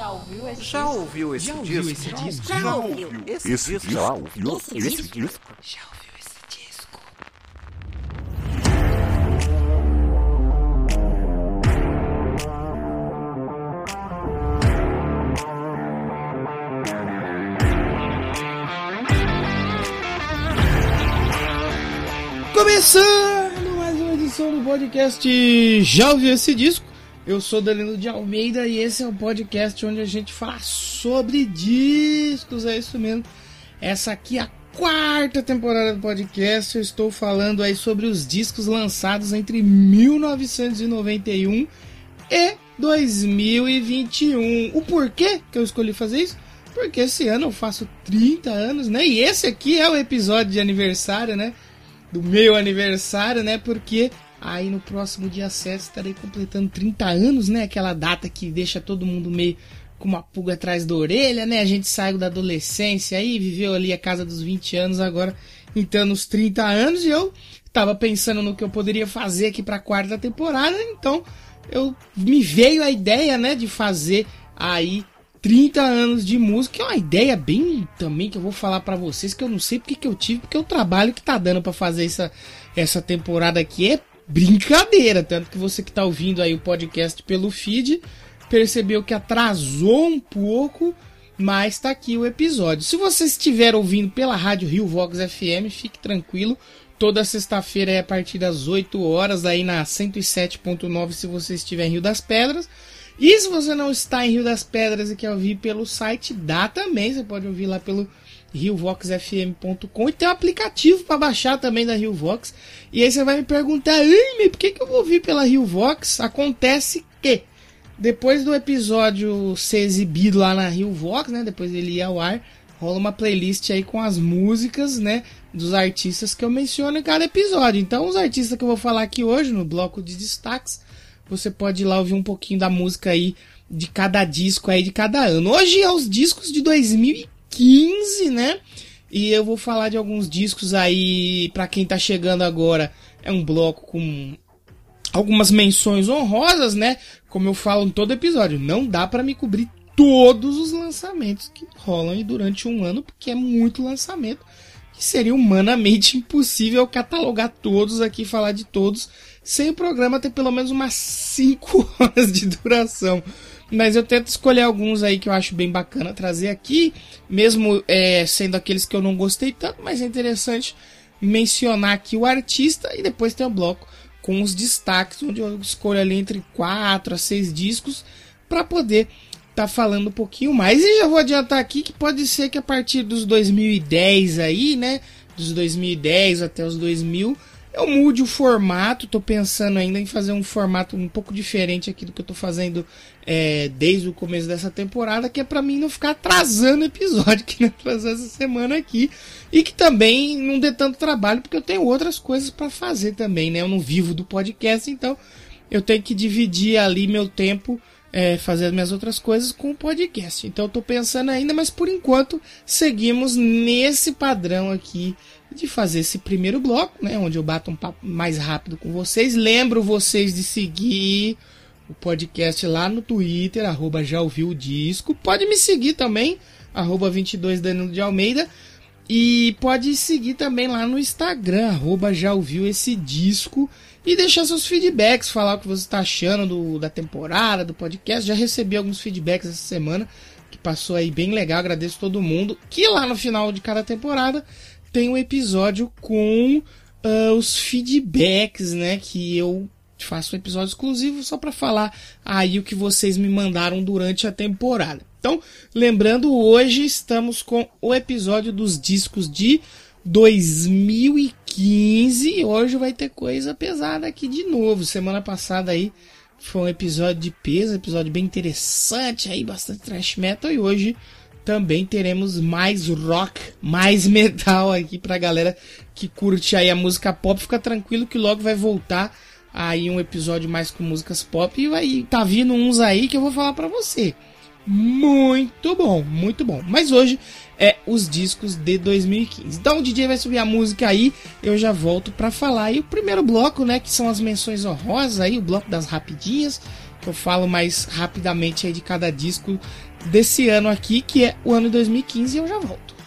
Já ouviu esse Já disco? ouviu esse Já disco? ouviu esse disco? Já ouviu esse Esse disco? já ouviu Esse esse disco? disco? Já ouviu esse disco? Começando mais uma edição do podcast Já ouviu esse disco? Eu sou Danilo de Almeida e esse é o podcast onde a gente fala sobre discos, é isso mesmo. Essa aqui é a quarta temporada do podcast. Eu estou falando aí sobre os discos lançados entre 1991 e 2021. O porquê que eu escolhi fazer isso? Porque esse ano eu faço 30 anos, né? E esse aqui é o episódio de aniversário, né? Do meu aniversário, né? Porque aí no próximo dia 7 estarei completando 30 anos, né? Aquela data que deixa todo mundo meio com uma pulga atrás da orelha, né? A gente saiu da adolescência aí, viveu ali a casa dos 20 anos, agora então nos 30 anos, e eu tava pensando no que eu poderia fazer aqui pra quarta temporada, então eu me veio a ideia, né, de fazer aí 30 anos de música, é uma ideia bem também que eu vou falar pra vocês, que eu não sei porque que eu tive, porque o trabalho que tá dando pra fazer essa, essa temporada aqui é brincadeira, tanto que você que tá ouvindo aí o podcast pelo feed, percebeu que atrasou um pouco, mas tá aqui o episódio. Se você estiver ouvindo pela rádio Rio Vox FM, fique tranquilo. Toda sexta-feira é a partir das 8 horas, aí na 107.9 se você estiver em Rio das Pedras. E se você não está em Rio das Pedras e quer ouvir pelo site, dá também. Você pode ouvir lá pelo riovoxfm.com e tem um aplicativo para baixar também da Rio Vox. E aí você vai me perguntar, mas por que, que eu vou ouvir pela Rio Vox? Acontece que depois do episódio ser exibido lá na Rio Vox, né? Depois dele ir ao ar, rola uma playlist aí com as músicas, né? Dos artistas que eu menciono em cada episódio. Então, os artistas que eu vou falar aqui hoje, no bloco de destaques, você pode ir lá ouvir um pouquinho da música aí de cada disco aí de cada ano. Hoje é os discos de 2015, né? E eu vou falar de alguns discos aí, pra quem tá chegando agora, é um bloco com algumas menções honrosas, né? Como eu falo em todo episódio, não dá pra me cobrir todos os lançamentos que rolam durante um ano, porque é muito lançamento. Que seria humanamente impossível catalogar todos aqui, falar de todos, sem o programa ter pelo menos umas 5 horas de duração. Mas eu tento escolher alguns aí que eu acho bem bacana trazer aqui, mesmo é, sendo aqueles que eu não gostei tanto, mas é interessante mencionar aqui o artista e depois tem o bloco com os destaques, onde eu escolho ali entre 4 a 6 discos para poder tá falando um pouquinho mais. E já vou adiantar aqui que pode ser que a partir dos 2010 aí, né, dos 2010 até os 2000, eu mude o formato. Tô pensando ainda em fazer um formato um pouco diferente aqui do que eu tô fazendo é, desde o começo dessa temporada, que é para mim não ficar atrasando episódio que não atrasou essa semana aqui e que também não dê tanto trabalho, porque eu tenho outras coisas para fazer também, né? Eu não vivo do podcast, então eu tenho que dividir ali meu tempo é, fazer as minhas outras coisas com o podcast. Então eu tô pensando ainda, mas por enquanto seguimos nesse padrão aqui de fazer esse primeiro bloco, né, onde eu bato um papo mais rápido com vocês. Lembro vocês de seguir o podcast lá no Twitter, arroba já ouviu o disco. Pode me seguir também, arroba 22 Danilo de Almeida. E pode seguir também lá no Instagram, arroba já ouviu esse disco. E deixar seus feedbacks, falar o que você está achando do, da temporada, do podcast. Já recebi alguns feedbacks essa semana, que passou aí bem legal, agradeço todo mundo. Que lá no final de cada temporada tem um episódio com uh, os feedbacks, né? Que eu faço um episódio exclusivo só para falar aí o que vocês me mandaram durante a temporada. Então, lembrando, hoje estamos com o episódio dos discos de 2015. Hoje vai ter coisa pesada aqui de novo. Semana passada aí foi um episódio de peso, episódio bem interessante aí, bastante thrash metal. E hoje também teremos mais rock, mais metal aqui pra galera que curte aí a música pop. Fica tranquilo que logo vai voltar aí um episódio mais com músicas pop. E vai tá vindo uns aí que eu vou falar pra você. Muito bom, muito bom. Mas hoje é os discos de 2015. Então o DJ vai subir a música aí, eu já volto para falar. E o primeiro bloco, né, que são as menções honrosas aí, o bloco das rapidinhas, que eu falo mais rapidamente aí de cada disco desse ano aqui, que é o ano 2015, e eu já volto.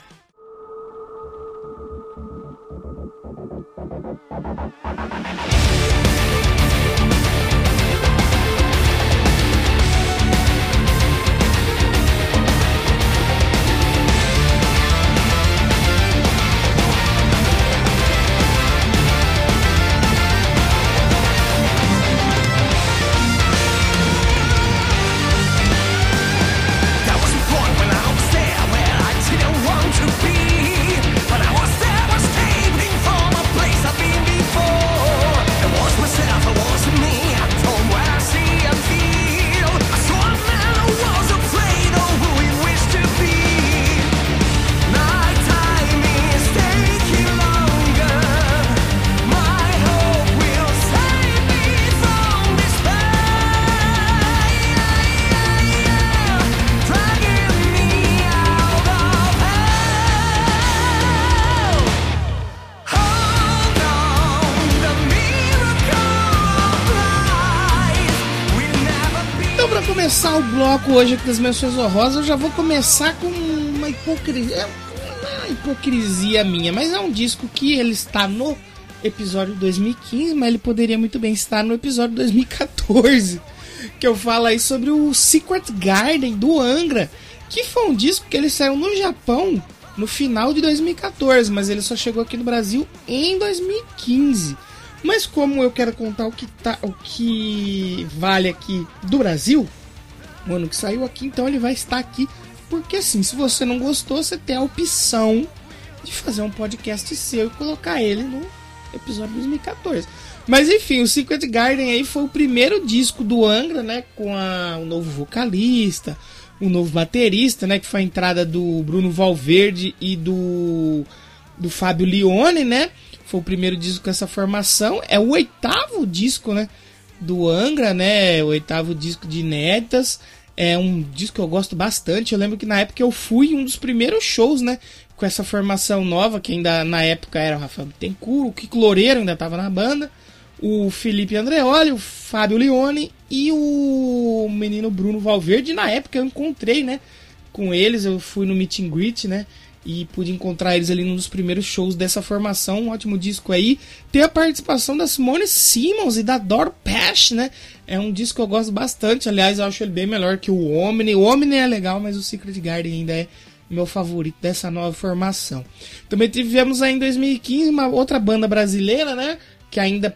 Começar o bloco hoje aqui das menções honrosas, eu já vou começar com uma hipocrisia. É uma hipocrisia minha, mas é um disco que ele está no episódio 2015, mas ele poderia muito bem estar no episódio 2014. Que eu falo aí sobre o Secret Garden do Angra, que foi um disco que ele saiu no Japão no final de 2014, mas ele só chegou aqui no Brasil em 2015. Mas como eu quero contar o que, tá, o que vale aqui do Brasil, o ano que saiu aqui, então ele vai estar aqui. Porque assim, se você não gostou, você tem a opção de fazer um podcast seu e colocar ele no episódio 2014. Mas enfim, o Secret Garden aí foi o primeiro disco do Angra, né? Com a, o novo vocalista, o novo baterista, né? Que foi a entrada do Bruno Valverde e do, do Fábio Lione, né? Foi o primeiro disco com essa formação. É o oitavo disco, né? Do Angra, né? O oitavo disco de inéditas. É um disco que eu gosto bastante. Eu lembro que na época eu fui um dos primeiros shows, né? Com essa formação nova, que ainda na época era o Rafael Bittencourt, o Kiko Loureiro ainda estava na banda, o Felipe Andreoli, o Fábio Leone e o menino Bruno Valverde. Na época eu encontrei, né? Com eles, eu fui no meet and greet, né? E pude encontrar eles ali num dos primeiros shows dessa formação, um ótimo disco aí. Tem a participação da Simone Simmons e da Dor Pesh, né? É um disco que eu gosto bastante, aliás, eu acho ele bem melhor que o Omni. O Omni é legal, mas o Secret Garden ainda é meu favorito dessa nova formação. Também tivemos aí em 2015 uma outra banda brasileira, né? Que ainda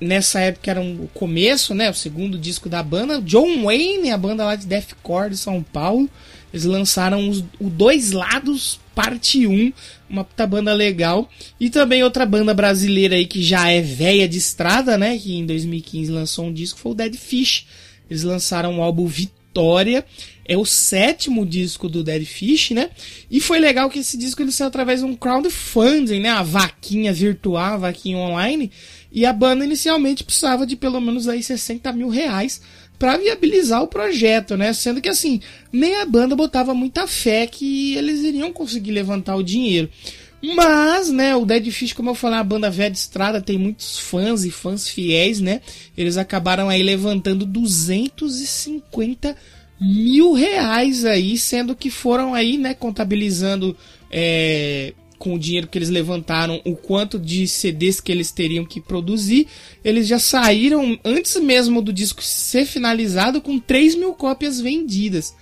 nessa época era um, o começo, né? O segundo disco da banda. John Wayne, a banda lá de deathcore de São Paulo. Eles lançaram os, o Dois Lados Parte 1, uma puta banda legal. E também outra banda brasileira aí que já é velha de estrada, né? Que em 2015 lançou um disco, foi o Dead Fish. Eles lançaram o álbum Vitória. É o sétimo disco do Dead Fish, né? E foi legal que esse disco ele saiu através de um crowdfunding, né? A vaquinha virtual, a vaquinha online. E a banda inicialmente precisava de pelo menos aí 60 mil reais para viabilizar o projeto, né? Sendo que assim, nem a banda botava muita fé que eles iriam conseguir levantar o dinheiro. Mas, né, o Dead Fish, como eu falei, a banda velha de estrada tem muitos fãs e fãs fiéis, né? Eles acabaram aí levantando 250 mil reais aí, sendo que foram aí, né, contabilizando é, com o dinheiro que eles levantaram, o quanto de CDs que eles teriam que produzir, eles já saíram antes mesmo do disco ser finalizado com 3 mil cópias vendidas.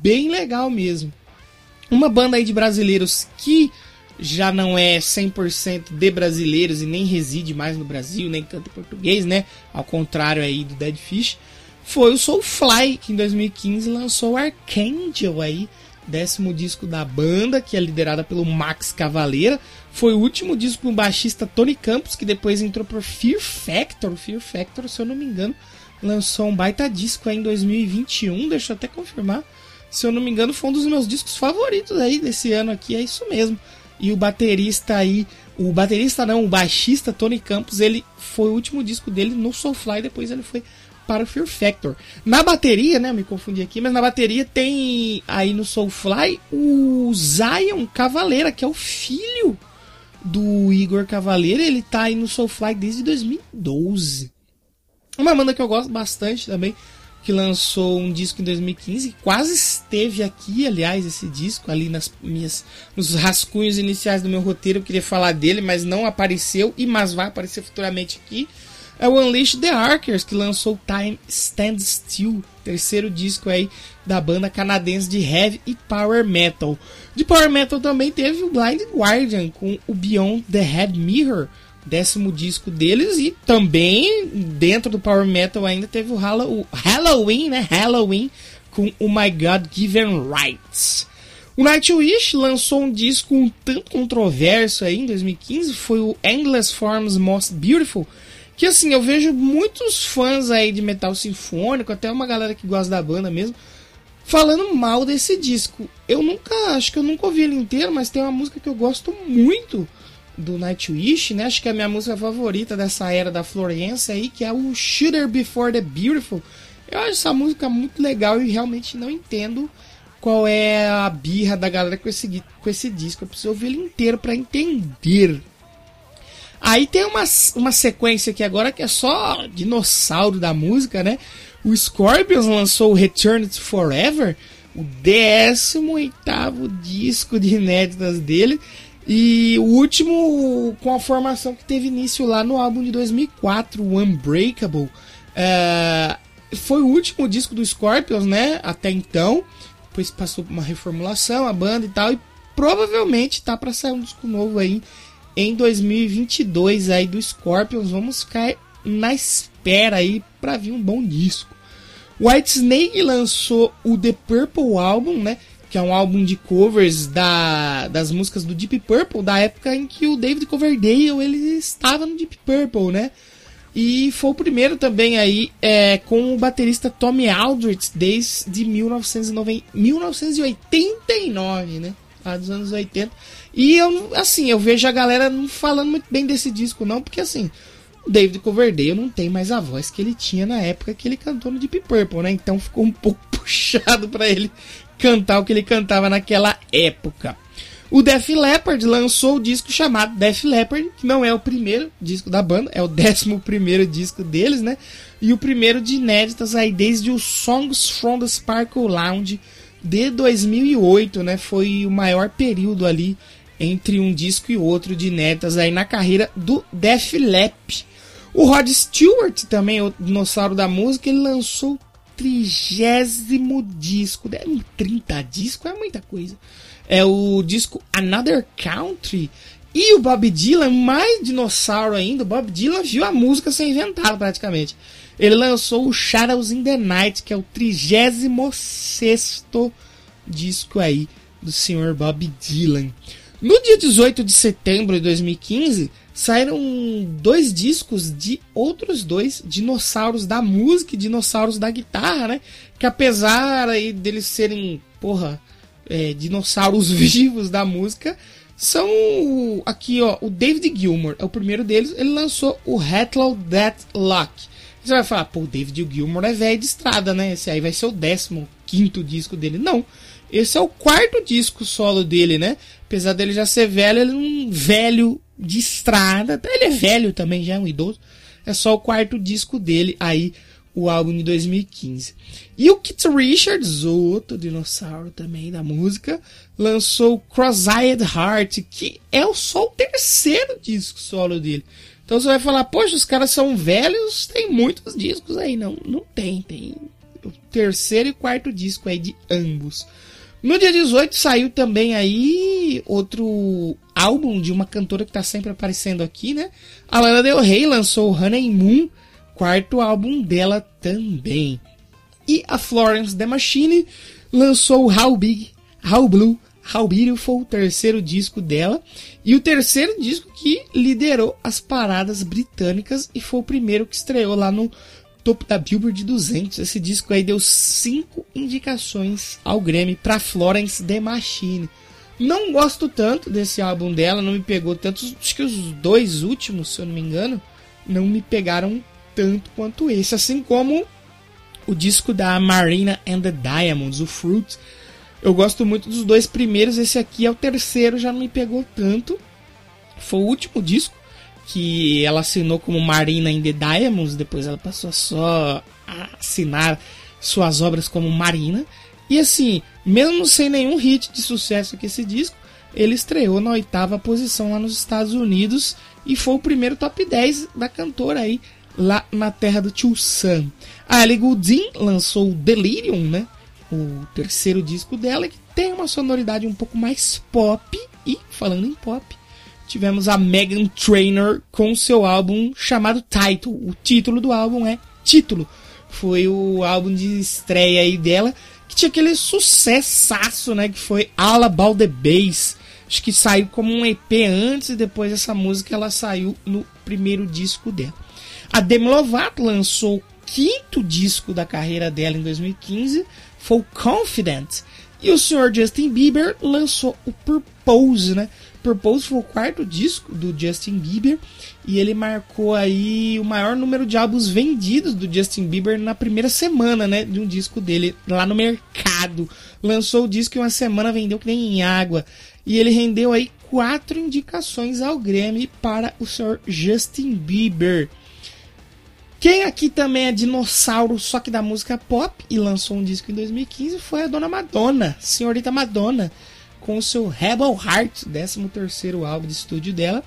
Bem legal mesmo. Uma banda aí de brasileiros que já não é 100% de brasileiros e nem reside mais no Brasil, nem canta português, né? Ao contrário aí do Dead Fish, foi o Soulfly, que em 2015 lançou Archangel aí, décimo disco da banda, que é liderada pelo Max Cavaleira. Foi o último disco do baixista Tony Campos, que depois entrou por Fear Factor. Fear Factor, se eu não me engano, lançou um baita disco aí em 2021, deixa eu até confirmar. Se eu não me engano, foi um dos meus discos favoritos aí desse ano aqui, é isso mesmo. E o baterista aí, o baterista não, o baixista Tony Campos, ele foi o último disco dele no Soulfly, depois ele foi para o Fear Factor. Na bateria, né, me confundi aqui, mas na bateria tem aí no Soulfly o Zion Cavaleira, que é o filho do Igor Cavaleira, ele tá aí no Soulfly desde 2012. Uma banda que eu gosto bastante também, que lançou um disco em 2015, quase esteve aqui, aliás, esse disco ali nas minhas nos rascunhos iniciais do meu roteiro, eu queria falar dele, mas não apareceu e mas vai aparecer futuramente aqui. É o Unleash the Arkers que lançou Time Stand Still, terceiro disco aí da banda canadense de heavy e power metal. De power metal também teve o Blind Guardian com o Beyond the Head Mirror, décimo disco deles e também dentro do power metal ainda teve o Halloween, né? Halloween com o My God Given Rights. O Nightwish lançou um disco um tanto controverso aí em 2015, foi o Endless Forms Most Beautiful, que assim, eu vejo muitos fãs aí de metal sinfônico, até uma galera que gosta da banda mesmo, falando mal desse disco. Eu nunca, acho que eu nunca ouvi ele inteiro, mas tem uma música que eu gosto muito, do Nightwish, né? Acho que é a minha música favorita dessa era da Florence aí, que é o Shooter Before the Beautiful. Eu acho essa música muito legal e realmente não entendo qual é a birra da galera com esse, com esse disco. Eu preciso ouvir ele inteiro para entender. Aí tem uma, uma sequência aqui agora que é só dinossauro da música, né? O Scorpions lançou o Return to Forever, o 18 disco de inéditas dele. E o último com a formação que teve início lá no álbum de 2004, o Unbreakable. É, foi o último disco do Scorpions, né? Até então. Depois passou por uma reformulação, a banda e tal. E provavelmente tá para sair um disco novo aí em 2022 aí do Scorpions. Vamos ficar na espera aí para vir um bom disco. White Snake lançou o The Purple Album, né? que é um álbum de covers da, das músicas do Deep Purple, da época em que o David Coverdale ele estava no Deep Purple, né? E foi o primeiro também aí é, com o baterista Tommy Aldrich desde 1990, 1989, né? Lá dos anos 80. E eu, assim, eu vejo a galera não falando muito bem desse disco, não, porque assim, o David Coverdale não tem mais a voz que ele tinha na época que ele cantou no Deep Purple, né? Então ficou um pouco puxado para ele cantar o que ele cantava naquela época. O Def Leppard lançou o disco chamado Def Leppard, que não é o primeiro disco da banda, é o décimo primeiro disco deles, né? E o primeiro de inéditas aí desde os Songs from the Sparkle Lounge de 2008, né? Foi o maior período ali entre um disco e outro de inéditas aí na carreira do Def Leppard. O Rod Stewart, também o dinossauro da música, ele lançou trigésimo disco. 30 discos é muita coisa. É o disco Another Country. E o Bob Dylan, mais dinossauro ainda, o Bob Dylan viu a música ser inventada praticamente. Ele lançou o Shadows in the Night, que é o 36 disco aí do senhor Bob Dylan. No dia 18 de setembro de 2015, saíram dois discos de outros dois dinossauros da música e dinossauros da guitarra, né? Que apesar aí deles serem, porra, é, dinossauros vivos da música, são aqui, ó, o David Gilmour, é o primeiro deles, ele lançou o Hello That Luck. Você vai falar, pô, o David Gilmour é velho de estrada, né? Esse aí vai ser o décimo quinto disco dele. Não, esse é o quarto disco solo dele, né? Apesar dele já ser velho, ele é um velho de estrada. Ele é velho também, já é um idoso. É só o quarto disco dele aí, o álbum de 2015. E o Keith Richards, outro dinossauro também da música, lançou Cross-Eyed Heart, que é só o terceiro disco solo dele. Então você vai falar, poxa, os caras são velhos, tem muitos discos aí. Não, não tem, tem o terceiro e quarto disco aí de ambos. No dia 18 saiu também aí outro álbum de uma cantora que está sempre aparecendo aqui, né? A Lana Del Rey lançou Honey Moon, quarto álbum dela também. E a Florence The Machine lançou How Big, How Blue, How Beautiful, terceiro disco dela. E o terceiro disco que liderou as paradas britânicas e foi o primeiro que estreou lá no topo da Billboard 200. Esse disco aí deu cinco indicações ao Grammy para Florence The Machine. Não gosto tanto desse álbum dela, não me pegou tanto. Acho que os dois últimos, se eu não me engano, não me pegaram tanto quanto esse. Assim como o disco da Marina and the Diamonds, o Fruit. Eu gosto muito dos dois primeiros, esse aqui é o terceiro, já não me pegou tanto. Foi o último disco que ela assinou como Marina in the Diamonds, depois ela passou só a assinar suas obras como Marina. E assim, mesmo sem nenhum hit de sucesso que esse disco, ele estreou na oitava posição lá nos Estados Unidos e foi o primeiro top 10 da cantora aí lá na terra do tio Sam. A Ellie Goulding lançou o Delirium, né? O terceiro disco dela, que tem uma sonoridade um pouco mais pop. E, falando em pop, tivemos a Megan Trainor com seu álbum chamado Title. O título do álbum é Título. Foi o álbum de estreia aí dela, que tinha aquele sucessaço, né? Que foi All About the Bass. Acho que saiu como um EP antes e depois essa música ela saiu no primeiro disco dela. A Demi Lovato lançou o quinto disco da carreira dela em 2015, foi o Confident. E o senhor Justin Bieber lançou o Purpose, né? Purpose foi o quarto disco do Justin Bieber e ele marcou aí o maior número de álbuns vendidos do Justin Bieber na primeira semana, né, de um disco dele lá no mercado. Lançou o disco e uma semana vendeu que nem em água. E ele rendeu aí quatro indicações ao Grammy para o senhor Justin Bieber. Quem aqui também é dinossauro, só que da música pop, e lançou um disco em 2015, foi a dona Madonna, senhorita Madonna, com o seu Rebel Heart, 13 álbum de estúdio dela,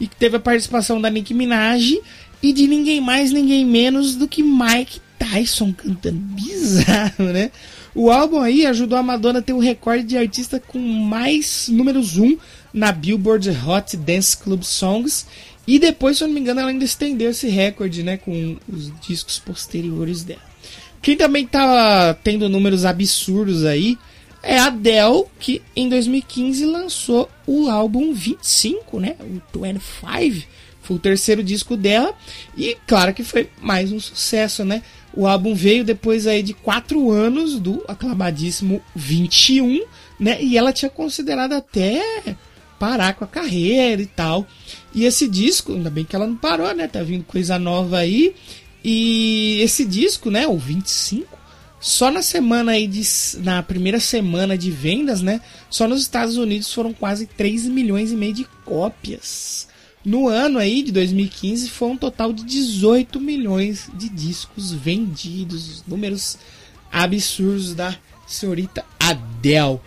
e que teve a participação da Nicki Minaj e de ninguém mais, ninguém menos do que Mike Tyson cantando. Bizarro, né? O álbum aí ajudou a Madonna a ter o recorde de artista com mais números 1 na Billboard Hot Dance Club Songs e depois, se eu não me engano, ela ainda estendeu esse recorde, né, com os discos posteriores dela. Quem também tá tendo números absurdos aí é a Adele, que em 2015 lançou o álbum 25, né, o 25. Foi o terceiro disco dela e claro que foi mais um sucesso, né? O álbum veio depois aí de quatro anos do aclamadíssimo 21, né? E ela tinha considerado até parar com a carreira e tal. E esse disco, ainda bem que ela não parou, né? Tá vindo coisa nova aí. E esse disco, né, o 25, só na semana aí de na primeira semana de vendas, né, só nos Estados Unidos foram quase 3 milhões e meio de cópias. No ano aí de 2015 foi um total de 18 milhões de discos vendidos, números absurdos da senhorita Adele.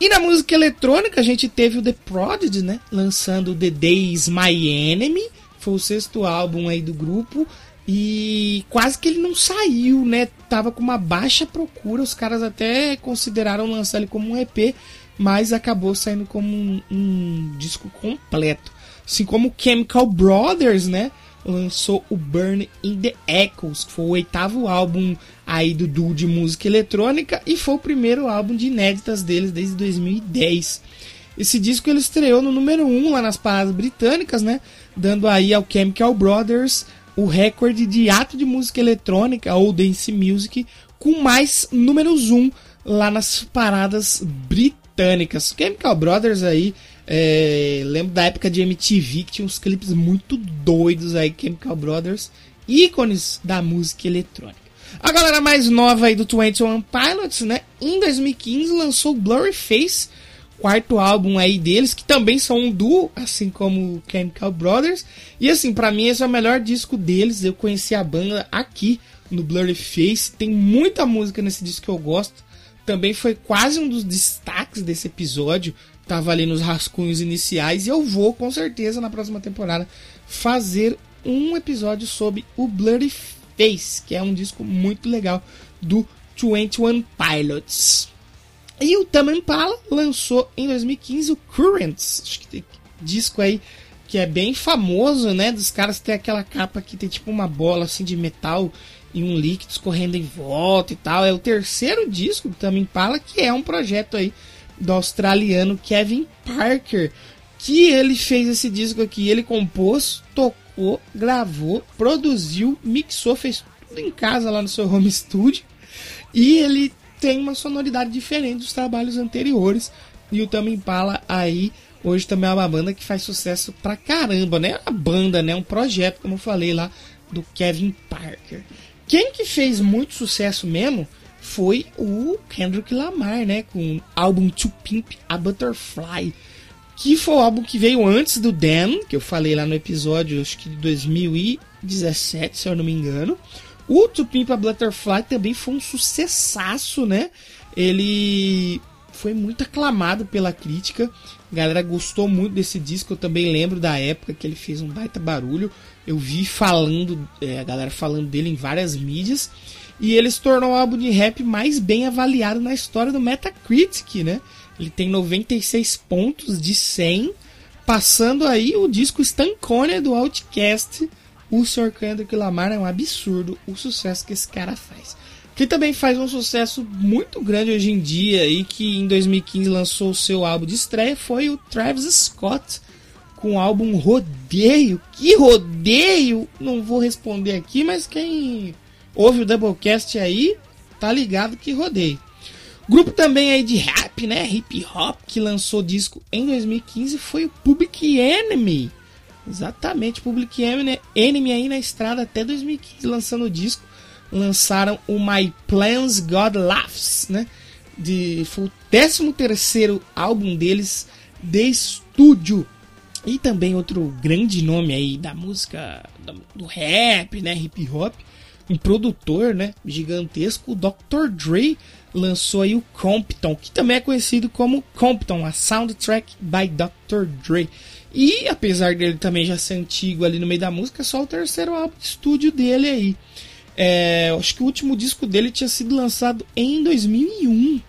E na música eletrônica a gente teve o The Prodigy, né? Lançando The Days My Enemy. Foi o sexto álbum aí do grupo. E quase que ele não saiu, né? Tava com uma baixa procura. Os caras até consideraram lançar ele como um EP. Mas acabou saindo como um, um disco completo. Assim como Chemical Brothers, né? lançou o Burn in the Echoes, que foi o oitavo álbum aí do duo de música eletrônica e foi o primeiro álbum de inéditas deles desde 2010. Esse disco ele estreou no número 1 um lá nas paradas britânicas, né? Dando aí ao Chemical Brothers o recorde de ato de música eletrônica ou dance music com mais números 1 um lá nas paradas britânicas. Chemical Brothers aí é, lembro da época de MTV que tinha uns clipes muito doidos aí, Chemical Brothers, ícones da música eletrônica. A galera mais nova aí do 21 Pilots, né? Em 2015 lançou Blurry Face, quarto álbum aí deles, que também são um duo, assim como Chemical Brothers. E assim, para mim esse é o melhor disco deles. Eu conheci a banda aqui no Blurry Face. Tem muita música nesse disco que eu gosto. Também foi quase um dos destaques desse episódio tava ali nos rascunhos iniciais e eu vou com certeza na próxima temporada fazer um episódio sobre o Bloody Face, que é um disco muito legal do 21 Pilots. E o Tame Impala lançou em 2015 o Currents, acho que tem disco aí que é bem famoso, né? Dos caras ter aquela capa que tem tipo uma bola assim de metal e um líquido escorrendo em volta e tal. É o terceiro disco do Tame Impala, que é um projeto aí do australiano Kevin Parker, que ele fez esse disco aqui. Ele compôs, tocou, gravou, produziu, mixou, fez tudo em casa lá no seu home studio. E ele tem uma sonoridade diferente dos trabalhos anteriores. E o Tame Impala aí hoje também é uma banda que faz sucesso pra caramba, né? A banda, né? Um projeto, como eu falei lá, do Kevin Parker. Quem que fez muito sucesso mesmo foi o Kendrick Lamar, né? Com o álbum To Pimp a Butterfly. Que foi o álbum que veio antes do Damn, que eu falei lá no episódio, acho que de 2017, se eu não me engano. O To Pimp Butterfly também foi um sucessaço, né? Ele foi muito aclamado pela crítica. A galera gostou muito desse disco. Eu também lembro da época que ele fez um baita barulho. Eu vi falando, é, a galera falando dele em várias mídias. E ele se tornou o álbum de rap mais bem avaliado na história do Metacritic, né? Ele tem 96 pontos de 100, passando aí o disco Stankonia do Outcast. O Sr. Kendrick Lamar é um absurdo o sucesso que esse cara faz. Que também faz um sucesso muito grande hoje em dia e que em 2015 lançou o seu álbum de estreia foi o Travis Scott com o álbum Rodeio. Que rodeio! Não vou responder aqui, mas quem ouve o Doublecast aí tá ligado que rodeio. Grupo também aí de rap, né? Hip hop, que lançou disco em 2015 foi o Public Enemy. Exatamente, Public Enemy, Enemy aí na estrada até 2015 lançando o disco. Lançaram o My Plans God Laughs, né? De, foi o 13 terceiro álbum deles de estúdio. E também outro grande nome aí da música do rap, né? Hip hop um produtor, né, gigantesco, o Dr. Dre lançou aí o Compton, que também é conhecido como Compton, a soundtrack by Dr. Dre. E apesar dele também já ser antigo ali no meio da música, é só o terceiro álbum de estúdio dele aí. É, acho que o último disco dele tinha sido lançado em 2001.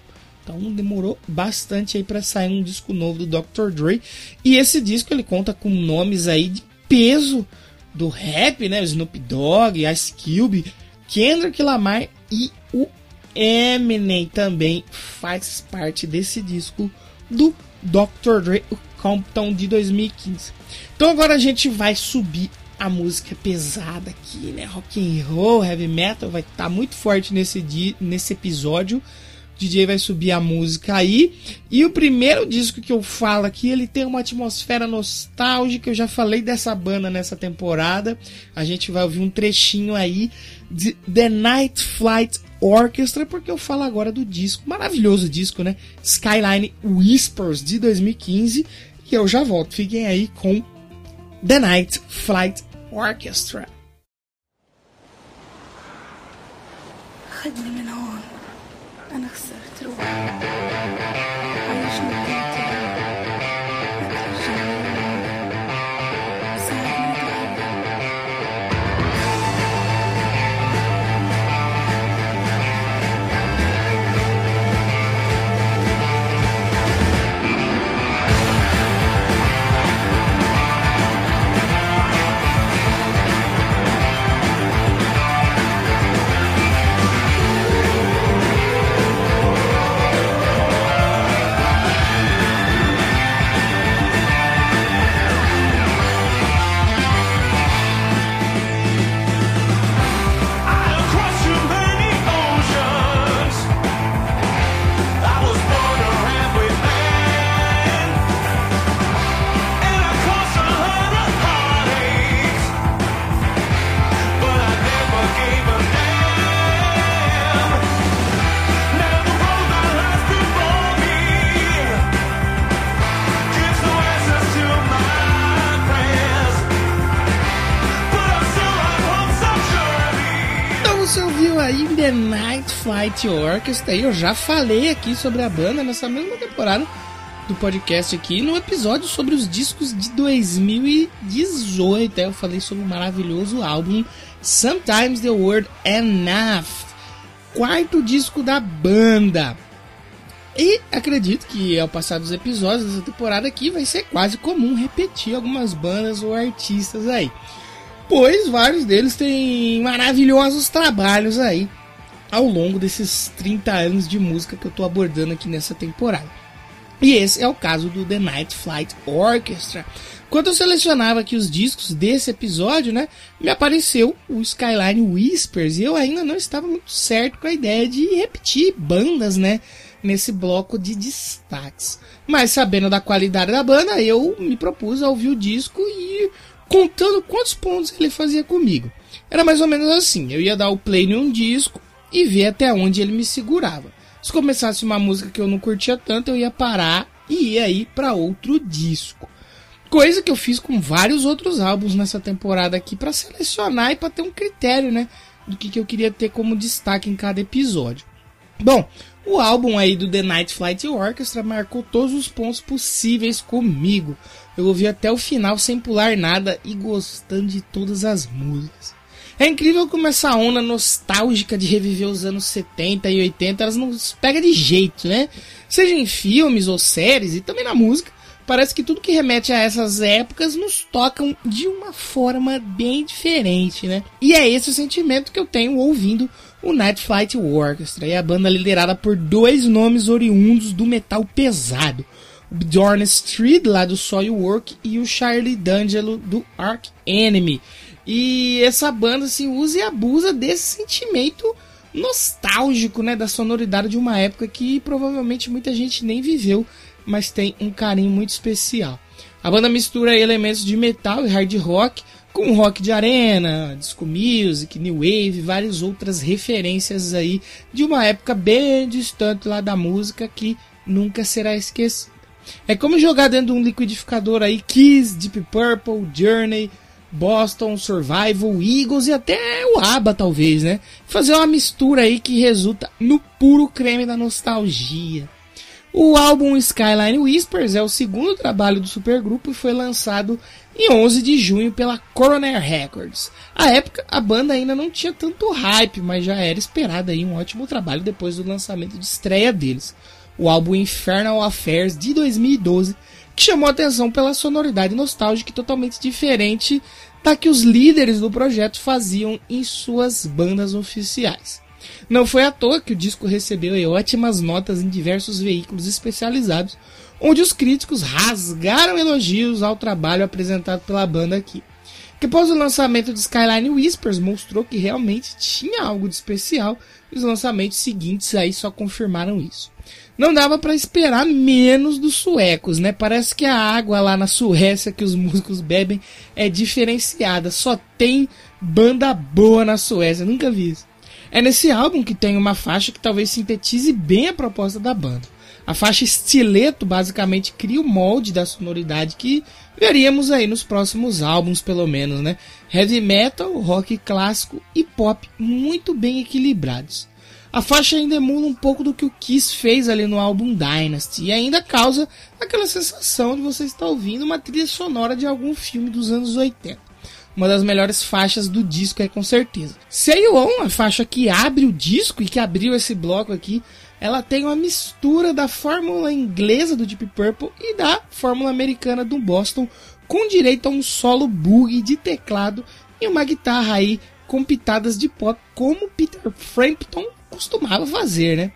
Então demorou bastante aí para sair um disco novo do Dr. Dre. E esse disco ele conta com nomes aí de peso do rap, né? Snoop Dogg, Ice Cube, Kendrick Lamar e o Eminem também faz parte desse disco do Dr. Dre, o Compton de 2015. Então agora a gente vai subir a música pesada aqui, né? Rock and roll, heavy metal vai estar tá muito forte nesse dia, nesse episódio. DJ vai subir a música aí. E o primeiro disco que eu falo aqui, ele tem uma atmosfera nostálgica. Eu já falei dessa banda nessa temporada. A gente vai ouvir um trechinho aí de The Night Flight Orchestra, porque eu falo agora do disco, maravilhoso disco, né? Skyline Whispers de 2015. E eu já volto. Fiquem aí com The Night Flight Orchestra. خدني من هون أنا خسرت روحي Flight Orchestra. Eu já falei aqui sobre a banda nessa mesma temporada do podcast aqui, no episódio sobre os discos de 2018. Eu falei sobre o maravilhoso álbum Sometimes the Word Enough, quarto disco da banda. E acredito que ao passar dos episódios dessa temporada aqui vai ser quase comum repetir algumas bandas ou artistas aí. Pois vários deles têm maravilhosos trabalhos aí ao longo desses 30 anos de música que eu estou abordando aqui nessa temporada. E esse é o caso do The Night Flight Orchestra. Quando eu selecionava aqui os discos desse episódio, né, me apareceu o Skyline Whispers e eu ainda não estava muito certo com a ideia de repetir bandas, né, nesse bloco de destaques. Mas sabendo da qualidade da banda, eu me propus a ouvir o disco e contando quantos pontos ele fazia comigo. Era mais ou menos assim, eu ia dar o play em um disco, e ver até onde ele me segurava. Se começasse uma música que eu não curtia tanto, eu ia parar e ia ir para outro disco. Coisa que eu fiz com vários outros álbuns nessa temporada aqui para selecionar e para ter um critério, né, do que, que eu queria ter como destaque em cada episódio. Bom, o álbum aí do The Night Flight Orchestra marcou todos os pontos possíveis comigo. Eu ouvi até o final sem pular nada e gostando de todas as músicas. É incrível como essa onda nostálgica de reviver os anos 70 e 80 elas nos pega de jeito, né? Seja em filmes ou séries e também na música, parece que tudo que remete a essas épocas nos tocam de uma forma bem diferente, né? E é esse o sentimento que eu tenho ouvindo o Night Flight Orchestra, e a banda liderada por dois nomes oriundos do metal pesado. O Bjorn Street, lá do Soilwork, e o Charlie D'Angelo, do Ark Enemy. E essa banda assim, usa e abusa desse sentimento nostálgico, né, da sonoridade de uma época que provavelmente muita gente nem viveu, mas tem um carinho muito especial. A banda mistura elementos de metal e hard rock com rock de arena, disco music, new wave, várias outras referências aí de uma época bem distante lá da música que nunca será esquecida. É como jogar dentro de um liquidificador aí Kiss, Deep Purple, Journey, Boston, Survival, Eagles e até o ABBA talvez, né? Fazer uma mistura aí que resulta no puro creme da nostalgia. O álbum Skyline Whispers é o segundo trabalho do supergrupo e foi lançado em 11 de junho pela Coroner Records. À época, a banda ainda não tinha tanto hype, mas já era esperada aí um ótimo trabalho depois do lançamento de estreia deles. O álbum Infernal Affairs de 2012 que chamou atenção pela sonoridade nostálgica totalmente diferente da que os líderes do projeto faziam em suas bandas oficiais. Não foi à toa que o disco recebeu ótimas notas em diversos veículos especializados, onde os críticos rasgaram elogios ao trabalho apresentado pela banda aqui. Que após o lançamento de Skyline Whispers mostrou que realmente tinha algo de especial, e os lançamentos seguintes aí só confirmaram isso não dava para esperar menos dos suecos, né? Parece que a água lá na Suécia que os músicos bebem é diferenciada. Só tem banda boa na Suécia, nunca vi isso. É nesse álbum que tem uma faixa que talvez sintetize bem a proposta da banda. A faixa estileto basicamente cria o molde da sonoridade que veríamos aí nos próximos álbuns, pelo menos, né? Heavy metal, rock clássico e pop muito bem equilibrados. A faixa ainda emula um pouco do que o Kiss fez ali no álbum Dynasty e ainda causa aquela sensação de você estar ouvindo uma trilha sonora de algum filme dos anos 80. Uma das melhores faixas do disco é com certeza. Say On, a faixa que abre o disco e que abriu esse bloco aqui, ela tem uma mistura da fórmula inglesa do Deep Purple e da fórmula americana do Boston, com direito a um solo boogie de teclado e uma guitarra aí com pitadas de pop, como Peter Frampton costumava fazer, né?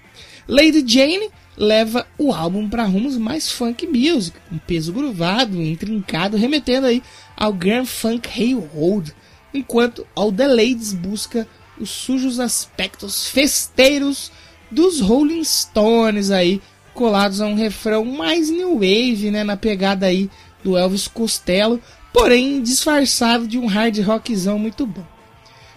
Lady Jane leva o álbum para rumos mais funk music, um peso gruvado, intrincado, remetendo aí ao Grand Funk Railroad, enquanto All The Ladies busca os sujos aspectos festeiros dos Rolling Stones aí, colados a um refrão mais new wave, né, na pegada aí do Elvis Costello, porém disfarçado de um hard rockzão muito bom.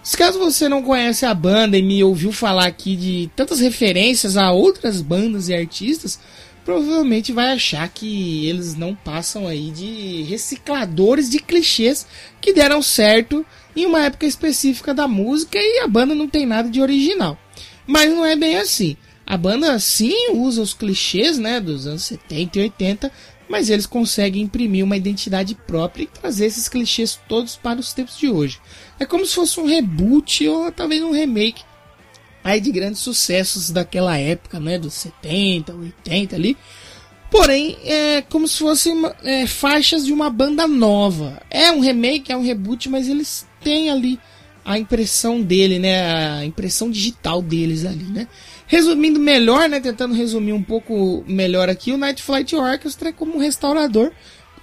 Se caso você não conhece a banda e me ouviu falar aqui de tantas referências a outras bandas e artistas, provavelmente vai achar que eles não passam aí de recicladores de clichês que deram certo em uma época específica da música e a banda não tem nada de original. Mas não é bem assim. A banda sim usa os clichês, né, dos anos 70 e 80, mas eles conseguem imprimir uma identidade própria e trazer esses clichês todos para os tempos de hoje. É como se fosse um reboot ou talvez um remake aí de grandes sucessos daquela época, né, dos 70, 80 ali. Porém, é como se fossem é, faixas de uma banda nova. É um remake, é um reboot, mas eles têm ali a impressão dele, né, a impressão digital deles ali, né. Resumindo melhor, né, tentando resumir um pouco melhor aqui, o Night Flight Orchestra é como um restaurador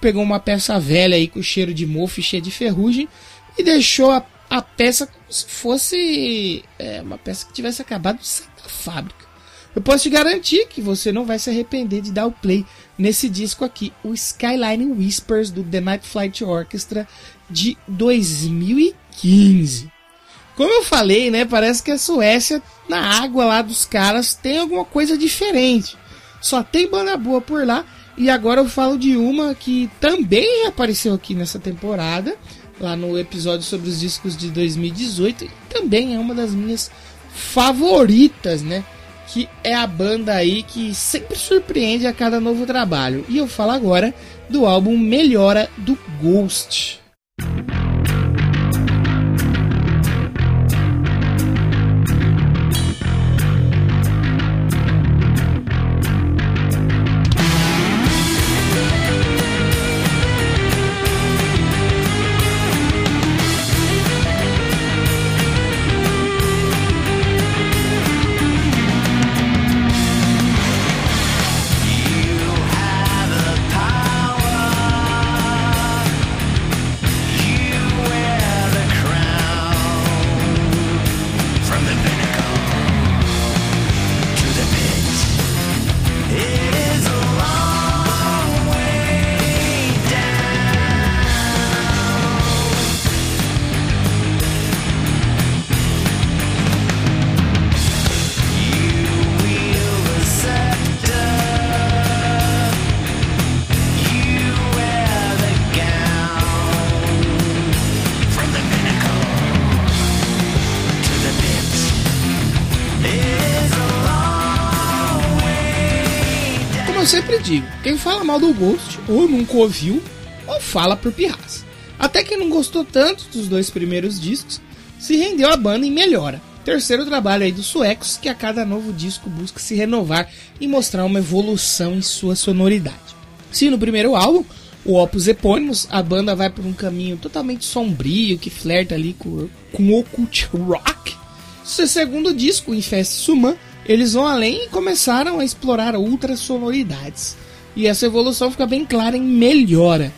pegou uma peça velha aí com cheiro de mofo e cheia de ferrugem e deixou a, a peça como se fosse é, uma peça que tivesse acabado de sair da fábrica. Eu posso te garantir que você não vai se arrepender de dar o play nesse disco aqui, o Skyline Whispers do The Night Flight Orchestra de 2015. Como eu falei, né? Parece que a Suécia, na água lá dos caras, tem alguma coisa diferente. Só tem banda boa por lá. E agora eu falo de uma que também apareceu aqui nessa temporada, lá no episódio sobre os discos de 2018 e também é uma das minhas favoritas, né? Que é a banda aí que sempre surpreende a cada novo trabalho. E eu falo agora do álbum Melhora do Ghost. Quem fala mal do Ghost, ou nunca ouviu, ou fala por pirraça. Até quem não gostou tanto dos dois primeiros discos, se rendeu à banda e melhora. Terceiro trabalho aí dos suecos, que a cada novo disco busca se renovar e mostrar uma evolução em sua sonoridade. Se no primeiro álbum, o Opus Epônimos, a banda vai por um caminho totalmente sombrio, que flerta ali com, com occult rock. Seu segundo disco, Infest Suman, eles vão além e começaram a explorar outras sonoridades. E essa evolução fica bem clara em Melhora.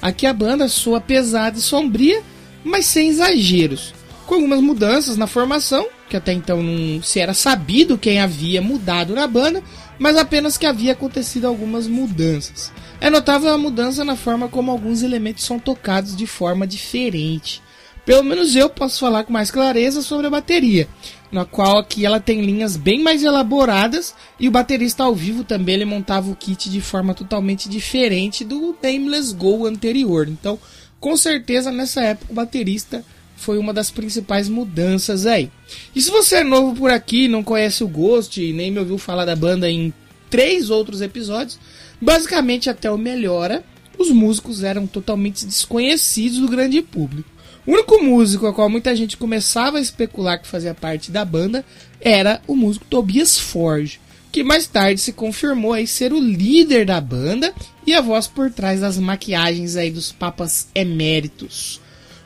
Aqui a banda soa pesada e sombria, mas sem exageros, com algumas mudanças na formação, que até então não se era sabido quem havia mudado na banda, mas apenas que havia acontecido algumas mudanças. É notável a mudança na forma como alguns elementos são tocados de forma diferente. Pelo menos eu posso falar com mais clareza sobre a bateria, na qual aqui ela tem linhas bem mais elaboradas e o baterista ao vivo também ele montava o kit de forma totalmente diferente do Nameless Go anterior. Então, com certeza nessa época o baterista foi uma das principais mudanças aí. E se você é novo por aqui, não conhece o Ghost e nem me ouviu falar da banda em três outros episódios, basicamente até o Melhora, os músicos eram totalmente desconhecidos do grande público. O único músico a qual muita gente começava a especular que fazia parte da banda era o músico Tobias Forge, que mais tarde se confirmou aí ser o líder da banda e a voz por trás das maquiagens aí dos papas eméritos.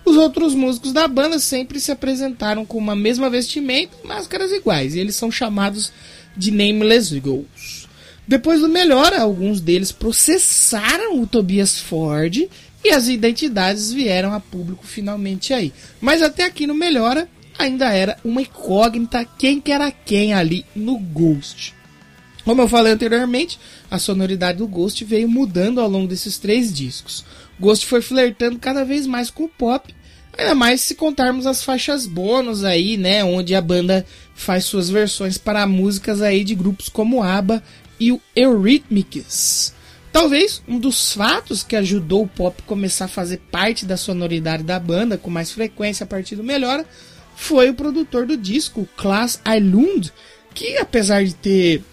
Os outros músicos da banda sempre se apresentaram com uma mesma vestimenta e máscaras iguais, e eles são chamados de Nameless Ghosts. Depois do Melhora, alguns deles processaram o Tobias Ford e as identidades vieram a público finalmente aí. Mas até aqui no Melhora ainda era uma incógnita quem que era quem ali no Ghost. Como eu falei anteriormente, a sonoridade do Ghost veio mudando ao longo desses três discos. Ghost foi flertando cada vez mais com o pop, ainda mais se contarmos as faixas bônus aí, né, onde a banda faz suas versões para músicas aí de grupos como ABBA e o Eurythmics. Talvez um dos fatos que ajudou o pop começar a fazer parte da sonoridade da banda com mais frequência a partir do Melhora foi o produtor do disco, Klaas Eilund, que apesar de ter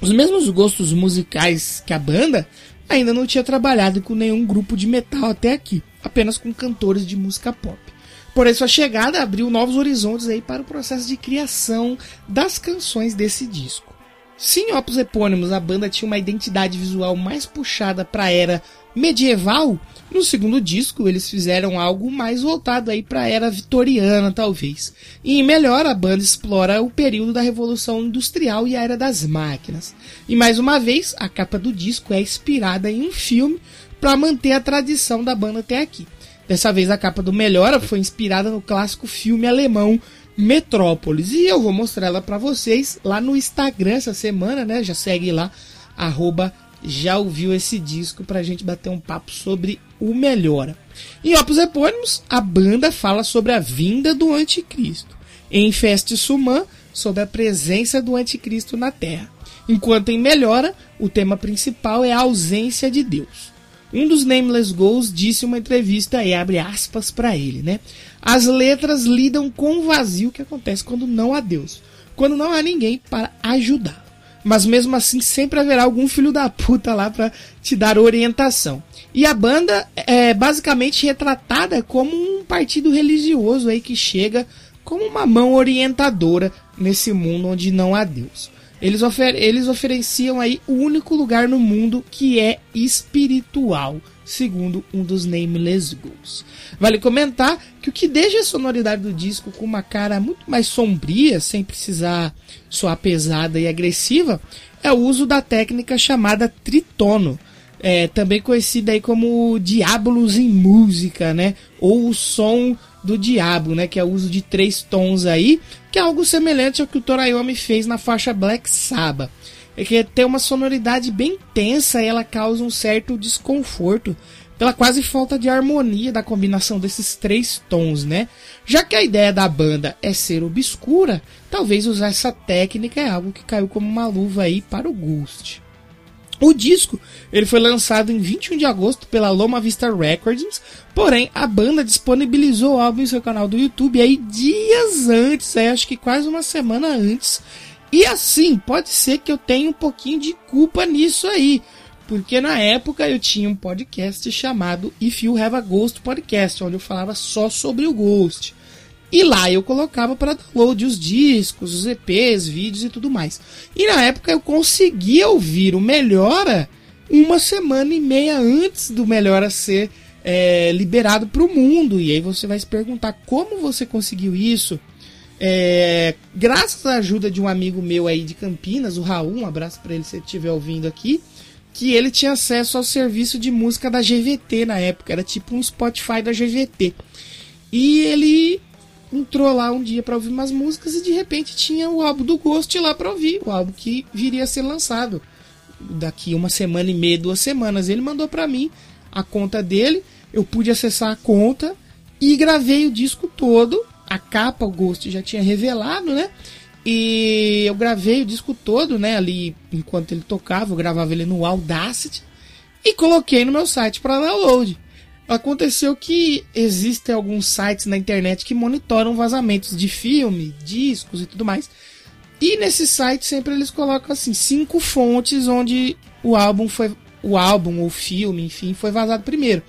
os mesmos gostos musicais que a banda, ainda não tinha trabalhado com nenhum grupo de metal até aqui, apenas com cantores de música pop. Porém, sua chegada abriu novos horizontes aí para o processo de criação das canções desse disco. Sim, Opus Epônimos, a banda tinha uma identidade visual mais puxada para a era medieval. No segundo disco, eles fizeram algo mais voltado aí para a era vitoriana, talvez. E melhor, a banda explora o período da Revolução Industrial e a era das máquinas. E mais uma vez, a capa do disco é inspirada em um filme para manter a tradição da banda até aqui. Dessa vez, a capa do Melhora foi inspirada no clássico filme alemão Metrópolis. E eu vou mostrar ela para vocês lá no Instagram essa semana, né? Já segue lá, arroba já ouviu esse disco pra gente bater um papo sobre o Melhora. Em Opus Epônimos, a banda fala sobre a vinda do anticristo. Em Feste Suman, sobre a presença do anticristo na Terra. Enquanto em Melhora, o tema principal é a ausência de Deus. Um dos Nameless Goals disse em uma entrevista e abre aspas para ele, né? As letras lidam com o vazio que acontece quando não há Deus, quando não há ninguém para ajudar. Mas mesmo assim sempre haverá algum filho da puta lá para te dar orientação. E a banda é basicamente retratada como um partido religioso aí que chega como uma mão orientadora nesse mundo onde não há Deus. Eles, ofer eles ofereciam aí o único lugar no mundo que é espiritual, segundo um dos Nameless Ghouls. Vale comentar que o que deixa a sonoridade do disco com uma cara muito mais sombria, sem precisar soar pesada e agressiva, é o uso da técnica chamada tritono, é, também conhecida aí como diabolos em música, né? Ou o som do diabo, né? Que é o uso de três tons aí, que é algo semelhante ao que o Torayomi fez na faixa Black Sabbath. É que tem uma sonoridade bem tensa e ela causa um certo desconforto pela quase falta de harmonia da combinação desses três tons, né? Já que a ideia da banda é ser obscura, talvez usar essa técnica é algo que caiu como uma luva aí para o Ghost. O disco ele foi lançado em 21 de agosto pela Loma Vista Records, porém a banda disponibilizou o álbum em seu canal do YouTube aí dias antes, aí, acho que quase uma semana antes. E assim, pode ser que eu tenha um pouquinho de culpa nisso aí, porque na época eu tinha um podcast chamado If You Have a Ghost Podcast, onde eu falava só sobre o Ghost. E lá eu colocava para download os discos, os EPs, vídeos e tudo mais. E na época eu conseguia ouvir o Melhora uma semana e meia antes do Melhora ser é, liberado para o mundo. E aí você vai se perguntar como você conseguiu isso. É, graças à ajuda de um amigo meu aí de Campinas, o Raul, um abraço para ele se ele estiver ouvindo aqui, que ele tinha acesso ao serviço de música da GVT na época, era tipo um Spotify da GVT. E ele entrou lá um dia para ouvir umas músicas e de repente tinha o álbum do Ghost lá para ouvir, o álbum que viria a ser lançado daqui uma semana e meia, duas semanas. Ele mandou para mim a conta dele, eu pude acessar a conta e gravei o disco todo. A capa o Ghost já tinha revelado, né? E eu gravei o disco todo, né? Ali enquanto ele tocava, eu gravava ele no Audacity e coloquei no meu site para download. Aconteceu que existem alguns sites na internet que monitoram vazamentos de filme, discos e tudo mais. E nesse site sempre eles colocam assim cinco fontes onde o álbum foi o álbum ou filme, enfim, foi vazado primeiro.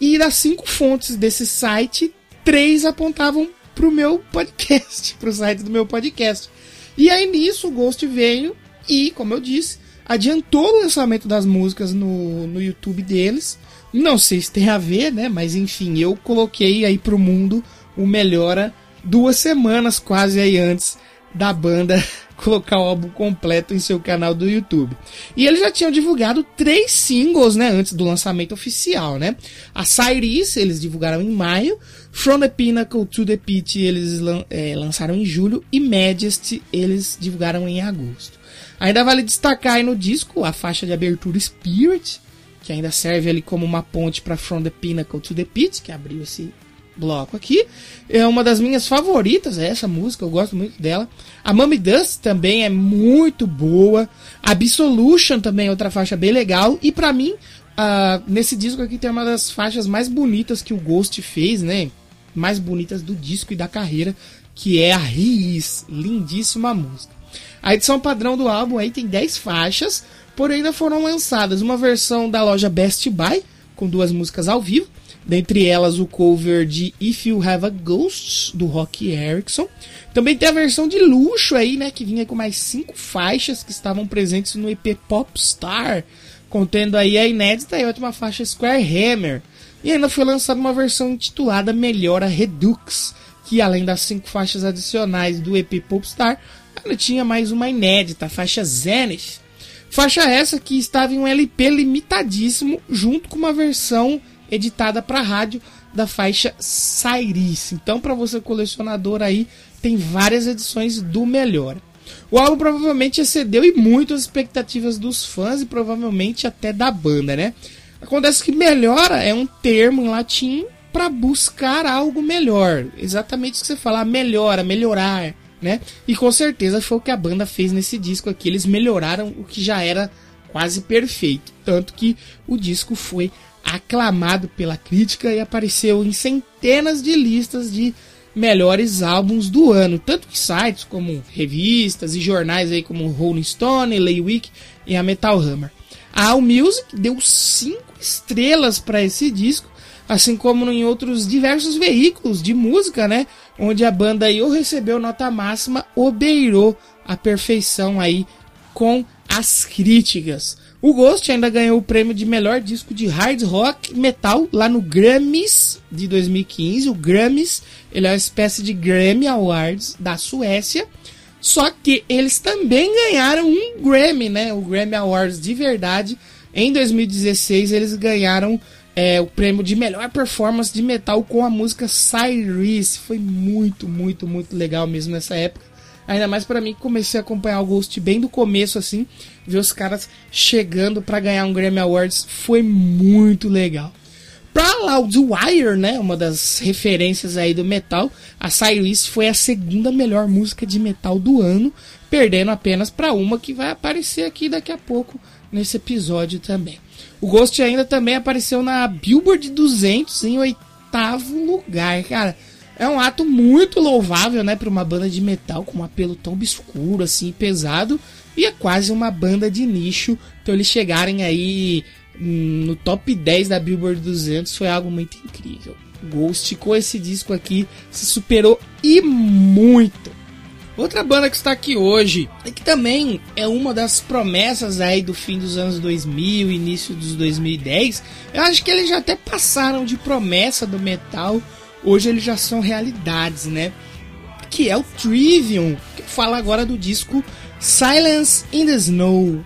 E das cinco fontes desse site, três apontavam pro meu podcast, pro site do meu podcast. E aí nisso o Ghost veio e, como eu disse, adiantou o lançamento das músicas no, no YouTube deles não sei se tem a ver, né? Mas enfim, eu coloquei aí pro mundo o Melhora duas semanas quase aí antes da banda colocar o álbum completo em seu canal do YouTube. E eles já tinham divulgado três singles, né, antes do lançamento oficial, né? A Cyrus eles divulgaram em maio, From the Pinnacle to the Pit eles é, lançaram em julho e Majesty eles divulgaram em agosto. Ainda vale destacar aí no disco a faixa de abertura Spirit, que ainda serve ali como uma ponte para From the Pinnacle to the Pit, que abriu esse bloco aqui. É uma das minhas favoritas, é essa música, eu gosto muito dela. A Mummy Dust também é muito boa. Absolution também é outra faixa bem legal. E para mim, uh, nesse disco aqui tem uma das faixas mais bonitas que o Ghost fez, né? Mais bonitas do disco e da carreira, que é a Riz. Lindíssima música. A edição padrão do álbum aí tem 10 faixas, porém ainda foram lançadas uma versão da loja Best Buy, com duas músicas ao vivo, dentre elas o cover de If You Have a Ghost, do Rock Erickson. Também tem a versão de luxo aí, né, que vinha com mais cinco faixas que estavam presentes no EP Popstar, contendo aí a inédita e a última faixa Square Hammer. E ainda foi lançada uma versão intitulada Melhora Redux, que além das cinco faixas adicionais do EP Popstar, ainda tinha mais uma inédita, a faixa Zenith, Faixa essa que estava em um LP limitadíssimo, junto com uma versão editada para rádio da faixa Cyrus. Então, para você colecionador aí, tem várias edições do melhor. O álbum provavelmente excedeu e muito as expectativas dos fãs e provavelmente até da banda, né? Acontece que melhora é um termo em latim para buscar algo melhor. Exatamente o que você fala, melhora, melhorar né? E com certeza foi o que a banda fez nesse disco aqui. Eles melhoraram o que já era quase perfeito, tanto que o disco foi aclamado pela crítica e apareceu em centenas de listas de melhores álbuns do ano, tanto que sites como revistas e jornais aí como Rolling Stone, Laywick e a Metal Hammer. A AllMusic deu 5 estrelas para esse disco, assim como em outros diversos veículos de música, né, onde a banda aí ou recebeu nota máxima ou beirou a perfeição aí com as críticas. O Ghost ainda ganhou o prêmio de melhor disco de hard rock metal lá no Grammys de 2015. O Grammys, ele é uma espécie de Grammy Awards da Suécia. Só que eles também ganharam um Grammy, né? O Grammy Awards de verdade. Em 2016 eles ganharam é, o prêmio de melhor performance de metal com a música Cyrus. Foi muito, muito, muito legal mesmo nessa época. Ainda mais para mim que comecei a acompanhar o Ghost bem do começo, assim, ver os caras chegando para ganhar um Grammy Awards foi muito legal. Pra Loudwire, né, uma das referências aí do metal, a Cyrus foi a segunda melhor música de metal do ano, perdendo apenas para uma que vai aparecer aqui daqui a pouco nesse episódio também. O Ghost ainda também apareceu na Billboard 200 em oitavo lugar, cara. É um ato muito louvável, né, para uma banda de metal com um apelo tão obscuro, assim, pesado, e é quase uma banda de nicho. Então eles chegarem aí hum, no top 10 da Billboard 200 foi algo muito incrível. Ghost com esse disco aqui se superou e muito. Outra banda que está aqui hoje e que também é uma das promessas aí do fim dos anos 2000, início dos 2010. Eu acho que eles já até passaram de promessa do metal hoje eles já são realidades, né? Que é o Trivium, que fala agora do disco Silence in the Snow.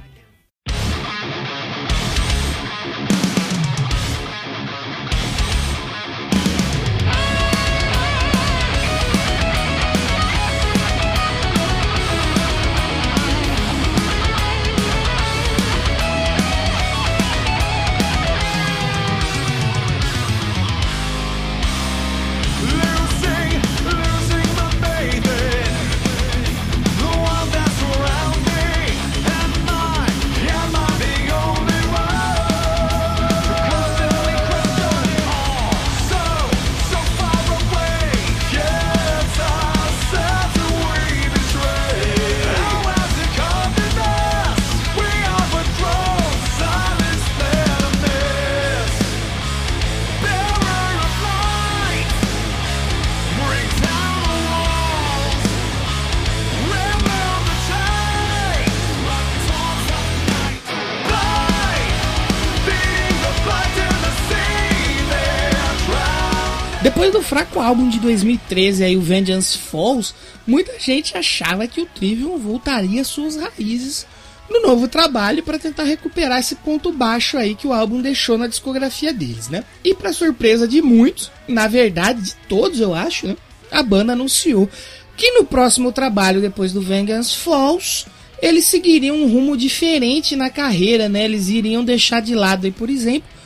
Do fraco álbum de 2013, aí, o Vengeance Falls, muita gente achava que o Trivium voltaria às suas raízes no novo trabalho para tentar recuperar esse ponto baixo aí que o álbum deixou na discografia deles, né? E para surpresa de muitos, na verdade de todos eu acho, né? a banda anunciou que no próximo trabalho depois do Vengeance Falls, eles seguiriam um rumo diferente na carreira, né? Eles iriam deixar de lado aí, por exemplo,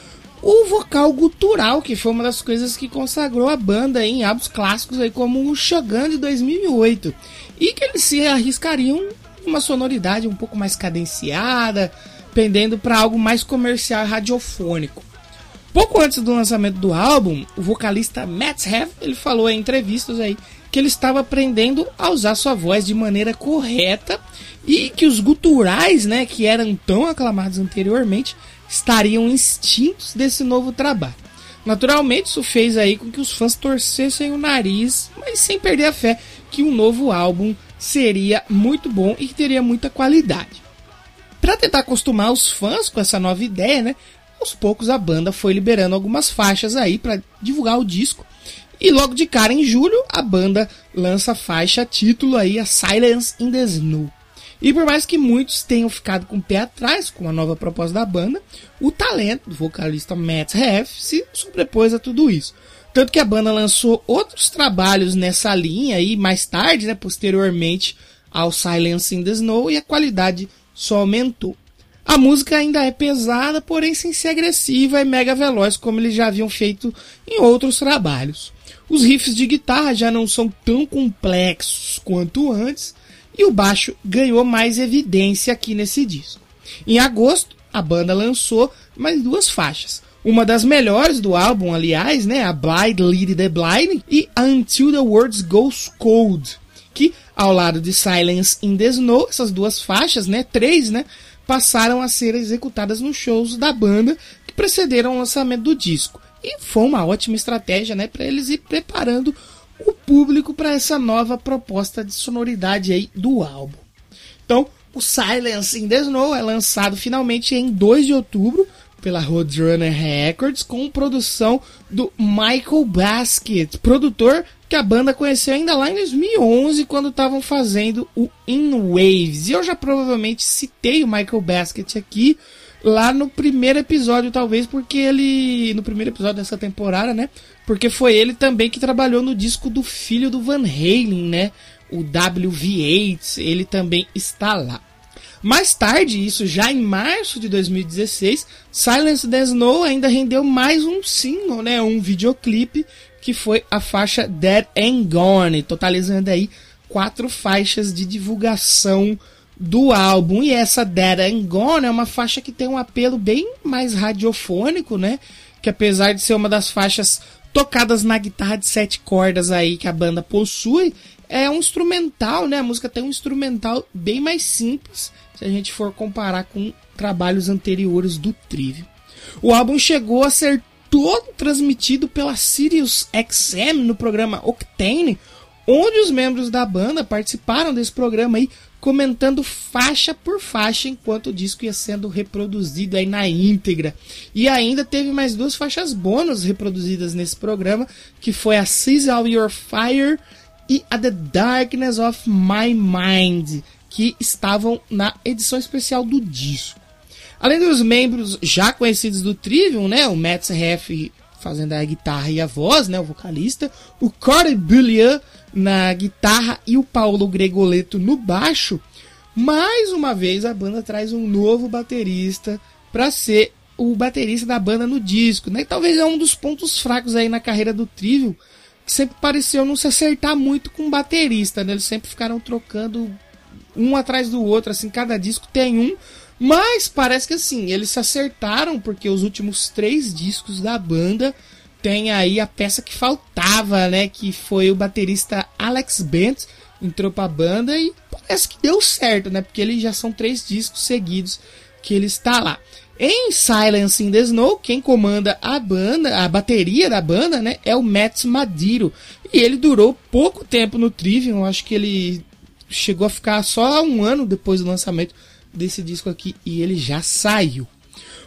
o vocal gutural, que foi uma das coisas que consagrou a banda em álbuns clássicos aí como o Shogun de 2008, e que eles se arriscariam uma sonoridade um pouco mais cadenciada, pendendo para algo mais comercial e radiofônico. Pouco antes do lançamento do álbum, o vocalista Matt Heff, ele falou em entrevistas aí que ele estava aprendendo a usar sua voz de maneira correta e que os guturais, né, que eram tão aclamados anteriormente, estariam extintos desse novo trabalho. Naturalmente, isso fez aí com que os fãs torcessem o nariz, mas sem perder a fé que um novo álbum seria muito bom e que teria muita qualidade. Para tentar acostumar os fãs com essa nova ideia, né, aos poucos a banda foi liberando algumas faixas aí para divulgar o disco. E logo de cara em julho, a banda lança a faixa título aí a Silence in the Snow. E por mais que muitos tenham ficado com o pé atrás com a nova proposta da banda, o talento do vocalista Matt Heff se sobrepôs a tudo isso. Tanto que a banda lançou outros trabalhos nessa linha e mais tarde, né, posteriormente ao Silence in the Snow, e a qualidade só aumentou. A música ainda é pesada, porém sem ser agressiva e mega veloz como eles já haviam feito em outros trabalhos. Os riffs de guitarra já não são tão complexos quanto antes, e o baixo ganhou mais evidência aqui nesse disco. Em agosto, a banda lançou mais duas faixas. Uma das melhores do álbum, aliás, né? A Blind Lead the Blind e Until the Words Goes Cold. Que, ao lado de Silence in the Snow, essas duas faixas, né? Três, né? Passaram a ser executadas nos shows da banda que precederam o lançamento do disco. E foi uma ótima estratégia, né? Para eles ir preparando o público para essa nova proposta de sonoridade aí do álbum. Então, o Silence in the Snow é lançado finalmente em 2 de outubro pela Roadrunner Records com produção do Michael Basket, produtor que a banda conheceu ainda lá em 2011 quando estavam fazendo o In Waves. E eu já provavelmente citei o Michael Basket aqui lá no primeiro episódio, talvez porque ele no primeiro episódio dessa temporada, né? Porque foi ele também que trabalhou no disco do filho do Van Halen, né? O WV8, ele também está lá. Mais tarde, isso já em março de 2016, Silence the Snow ainda rendeu mais um single, né, um videoclipe, que foi a faixa Dead and Gone, totalizando aí quatro faixas de divulgação do álbum. E essa Dead and Gone é uma faixa que tem um apelo bem mais radiofônico, né? Que apesar de ser uma das faixas tocadas na guitarra de sete cordas aí que a banda possui, é um instrumental, né? A música tem um instrumental bem mais simples se a gente for comparar com trabalhos anteriores do Trivium. O álbum chegou a ser todo transmitido pela Sirius XM no programa Octane, onde os membros da banda participaram desse programa aí, comentando faixa por faixa enquanto o disco ia sendo reproduzido aí na íntegra. E ainda teve mais duas faixas bônus reproduzidas nesse programa, que foi a Sizzle Your Fire e a The Darkness of My Mind que estavam na edição especial do disco. Além dos membros já conhecidos do Trivium, né, o Matt Heff fazendo a guitarra e a voz, né, o vocalista, o Corey Bullion na guitarra e o Paulo Gregoleto no baixo, mais uma vez a banda traz um novo baterista para ser o baterista da banda no disco, né? Talvez é um dos pontos fracos aí na carreira do Trivium, que sempre pareceu não se acertar muito com o baterista, né? Eles sempre ficaram trocando um atrás do outro, assim, cada disco tem um. Mas parece que assim, eles se acertaram, porque os últimos três discos da banda tem aí a peça que faltava, né? Que foi o baterista Alex Bent, entrou pra banda e parece que deu certo, né? Porque eles já são três discos seguidos que ele está lá. Em Silence in the Snow, quem comanda a banda, a bateria da banda, né, é o Matt Madiro. E ele durou pouco tempo no Trivium, acho que ele chegou a ficar só um ano depois do lançamento desse disco aqui e ele já saiu.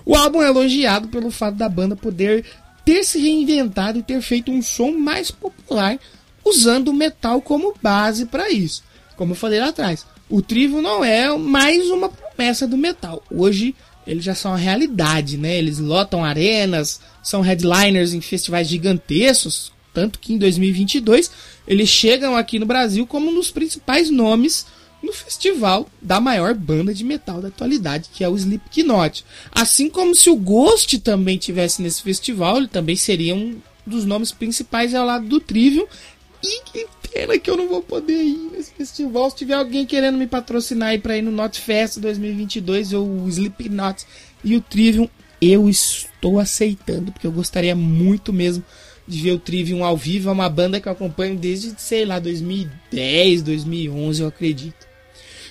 O álbum é elogiado pelo fato da banda poder ter se reinventado e ter feito um som mais popular usando o metal como base para isso. Como eu falei lá atrás, o Trivo não é mais uma promessa do metal. Hoje eles já são a realidade, né? Eles lotam arenas, são headliners em festivais gigantescos, tanto que em 2022 eles chegam aqui no Brasil como um dos principais nomes no festival da maior banda de metal da atualidade, que é o Slipknot. Assim como se o Ghost também tivesse nesse festival, ele também seria um dos nomes principais ao lado do Trivium. E que pena que eu não vou poder ir nesse festival. Se tiver alguém querendo me patrocinar aí para ir no Notfest 2022 ou o Slipknot e o Trivium, eu estou aceitando, porque eu gostaria muito mesmo de ver o Trivium ao vivo. É uma banda que eu acompanho desde, sei lá, 2010, 2011, eu acredito.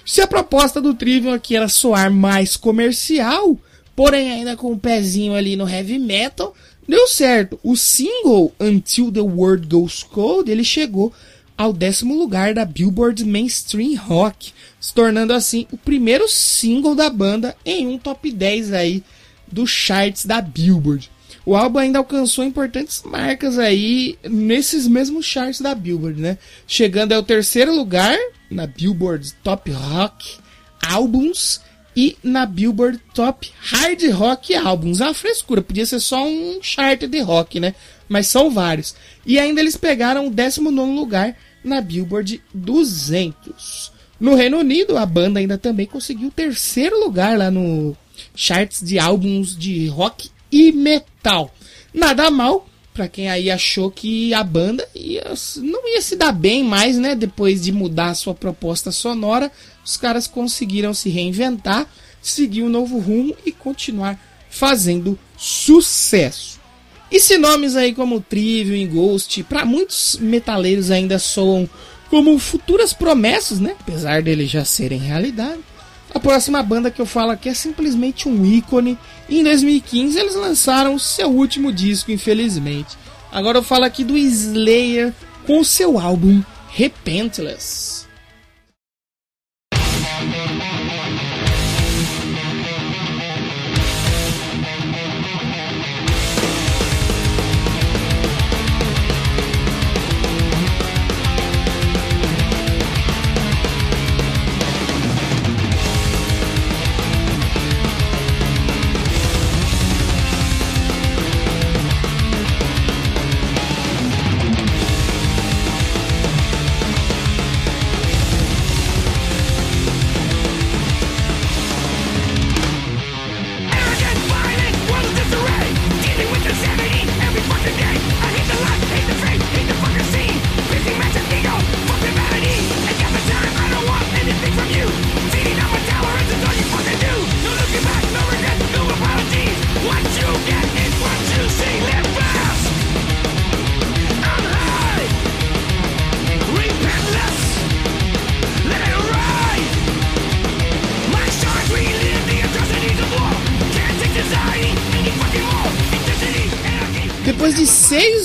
Se a proposta do Trivium aqui era soar mais comercial, porém ainda com um pezinho ali no heavy metal, deu certo. O single Until the World Goes Cold, ele chegou ao décimo lugar da Billboard Mainstream Rock, se tornando assim o primeiro single da banda em um top 10 aí dos charts da Billboard. O álbum ainda alcançou importantes marcas aí nesses mesmos charts da Billboard, né? Chegando ao terceiro lugar na Billboard Top Rock Albums e na Billboard Top Hard Rock Albums. A frescura, podia ser só um chart de rock, né? Mas são vários. E ainda eles pegaram o 19 lugar na Billboard 200. No Reino Unido, a banda ainda também conseguiu o terceiro lugar lá no charts de álbuns de rock e metal. Nada mal para quem aí achou que a banda ia, não ia se dar bem mais, né? Depois de mudar a sua proposta sonora, os caras conseguiram se reinventar, seguir um novo rumo e continuar fazendo sucesso. E se nomes aí como Trivium e Ghost, para muitos metaleiros ainda soam como futuras promessas, né? Apesar deles já serem realidade. A próxima banda que eu falo aqui é simplesmente um ícone. Em 2015 eles lançaram seu último disco, infelizmente. Agora eu falo aqui do Slayer com seu álbum Repentless.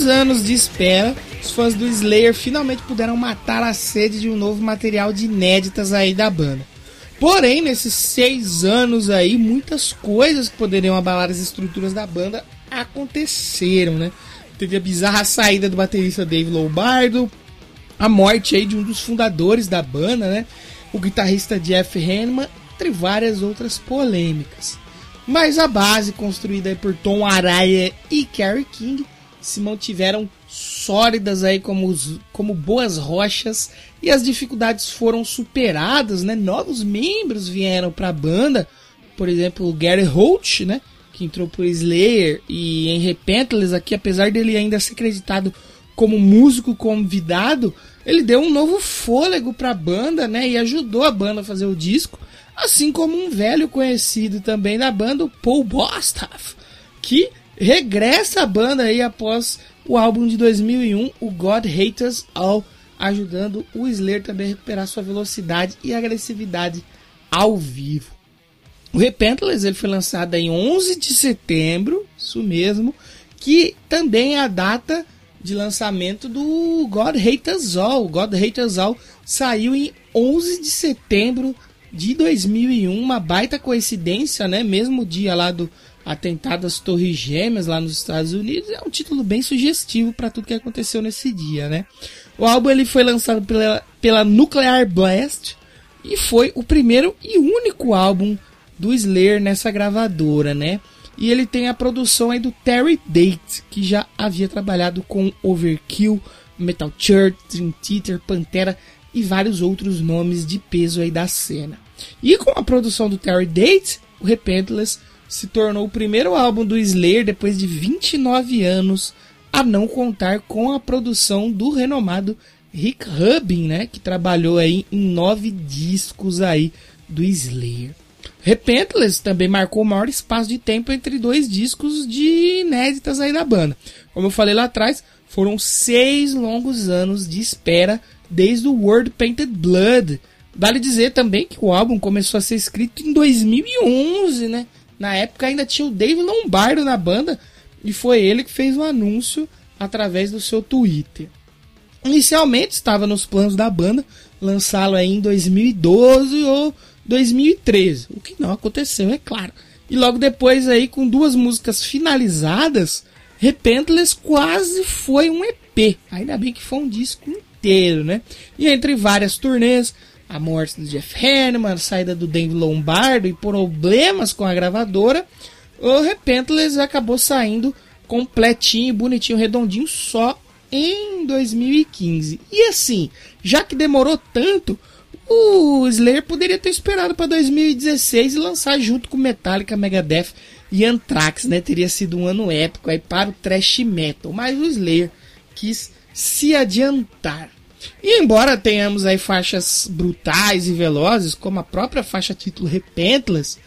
Anos de espera, os fãs do Slayer finalmente puderam matar a sede de um novo material de inéditas aí da banda. Porém, nesses seis anos aí, muitas coisas que poderiam abalar as estruturas da banda aconteceram, né? Teve a bizarra saída do baterista Dave Lombardo, a morte aí de um dos fundadores da banda, né? O guitarrista Jeff Hanneman, entre várias outras polêmicas. Mas a base construída por Tom Araya e Kerry King se mantiveram sólidas aí como, como boas rochas e as dificuldades foram superadas, né? Novos membros vieram para a banda, por exemplo, o Gary Holt, né? Que entrou por Slayer e em Repentless aqui, apesar dele ainda ser acreditado como músico convidado, ele deu um novo fôlego para a banda, né? E ajudou a banda a fazer o disco, assim como um velho conhecido também da banda, o Paul Bostaff, que regressa a banda aí após o álbum de 2001, o God Hates Us All, ajudando o Slayer também a recuperar sua velocidade e agressividade ao vivo. O Repentless ele foi lançado em 11 de setembro, isso mesmo, que também é a data de lançamento do God Hates Us All. God Hates Us All saiu em 11 de setembro de 2001, uma baita coincidência, né? Mesmo dia lá do atentado às Torres Gêmeas lá nos Estados Unidos, é um título bem sugestivo para tudo que aconteceu nesse dia, né? O álbum ele foi lançado pela, pela Nuclear Blast e foi o primeiro e único álbum do Slayer nessa gravadora, né? E ele tem a produção aí do Terry Date, que já havia trabalhado com Overkill, Metal Church, Dream Theater, Pantera e vários outros nomes de peso aí da cena. E com a produção do Terry Date, o Repentless se tornou o primeiro álbum do Slayer depois de 29 anos, a não contar com a produção do renomado Rick Rubin, né, que trabalhou aí em nove discos aí do Slayer. Repentless também marcou o maior espaço de tempo entre dois discos de inéditas aí da banda. Como eu falei lá atrás, foram seis longos anos de espera desde o World Painted Blood. Vale dizer também que o álbum começou a ser escrito em 2011, né? Na época ainda tinha o Dave Lombardo na banda e foi ele que fez o anúncio através do seu Twitter. Inicialmente estava nos planos da banda lançá-lo em 2012 ou 2013, o que não aconteceu, é claro. E logo depois aí com duas músicas finalizadas, Repentless quase foi um EP. Ainda bem que foi um disco inteiro, né? E entre várias turnês, a morte do Jeff Hanneman, a saída do Dave Lombardo e problemas com a gravadora, o Repentless acabou saindo completinho, bonitinho, redondinho só em 2015. E assim, já que demorou tanto, o Slayer poderia ter esperado para 2016 e lançar junto com Metallica, Megadeth e Anthrax, né? Teria sido um ano épico aí para o thrash metal, mas o Slayer quis se adiantar. E embora tenhamos aí faixas brutais e velozes, como a própria faixa título Repentless,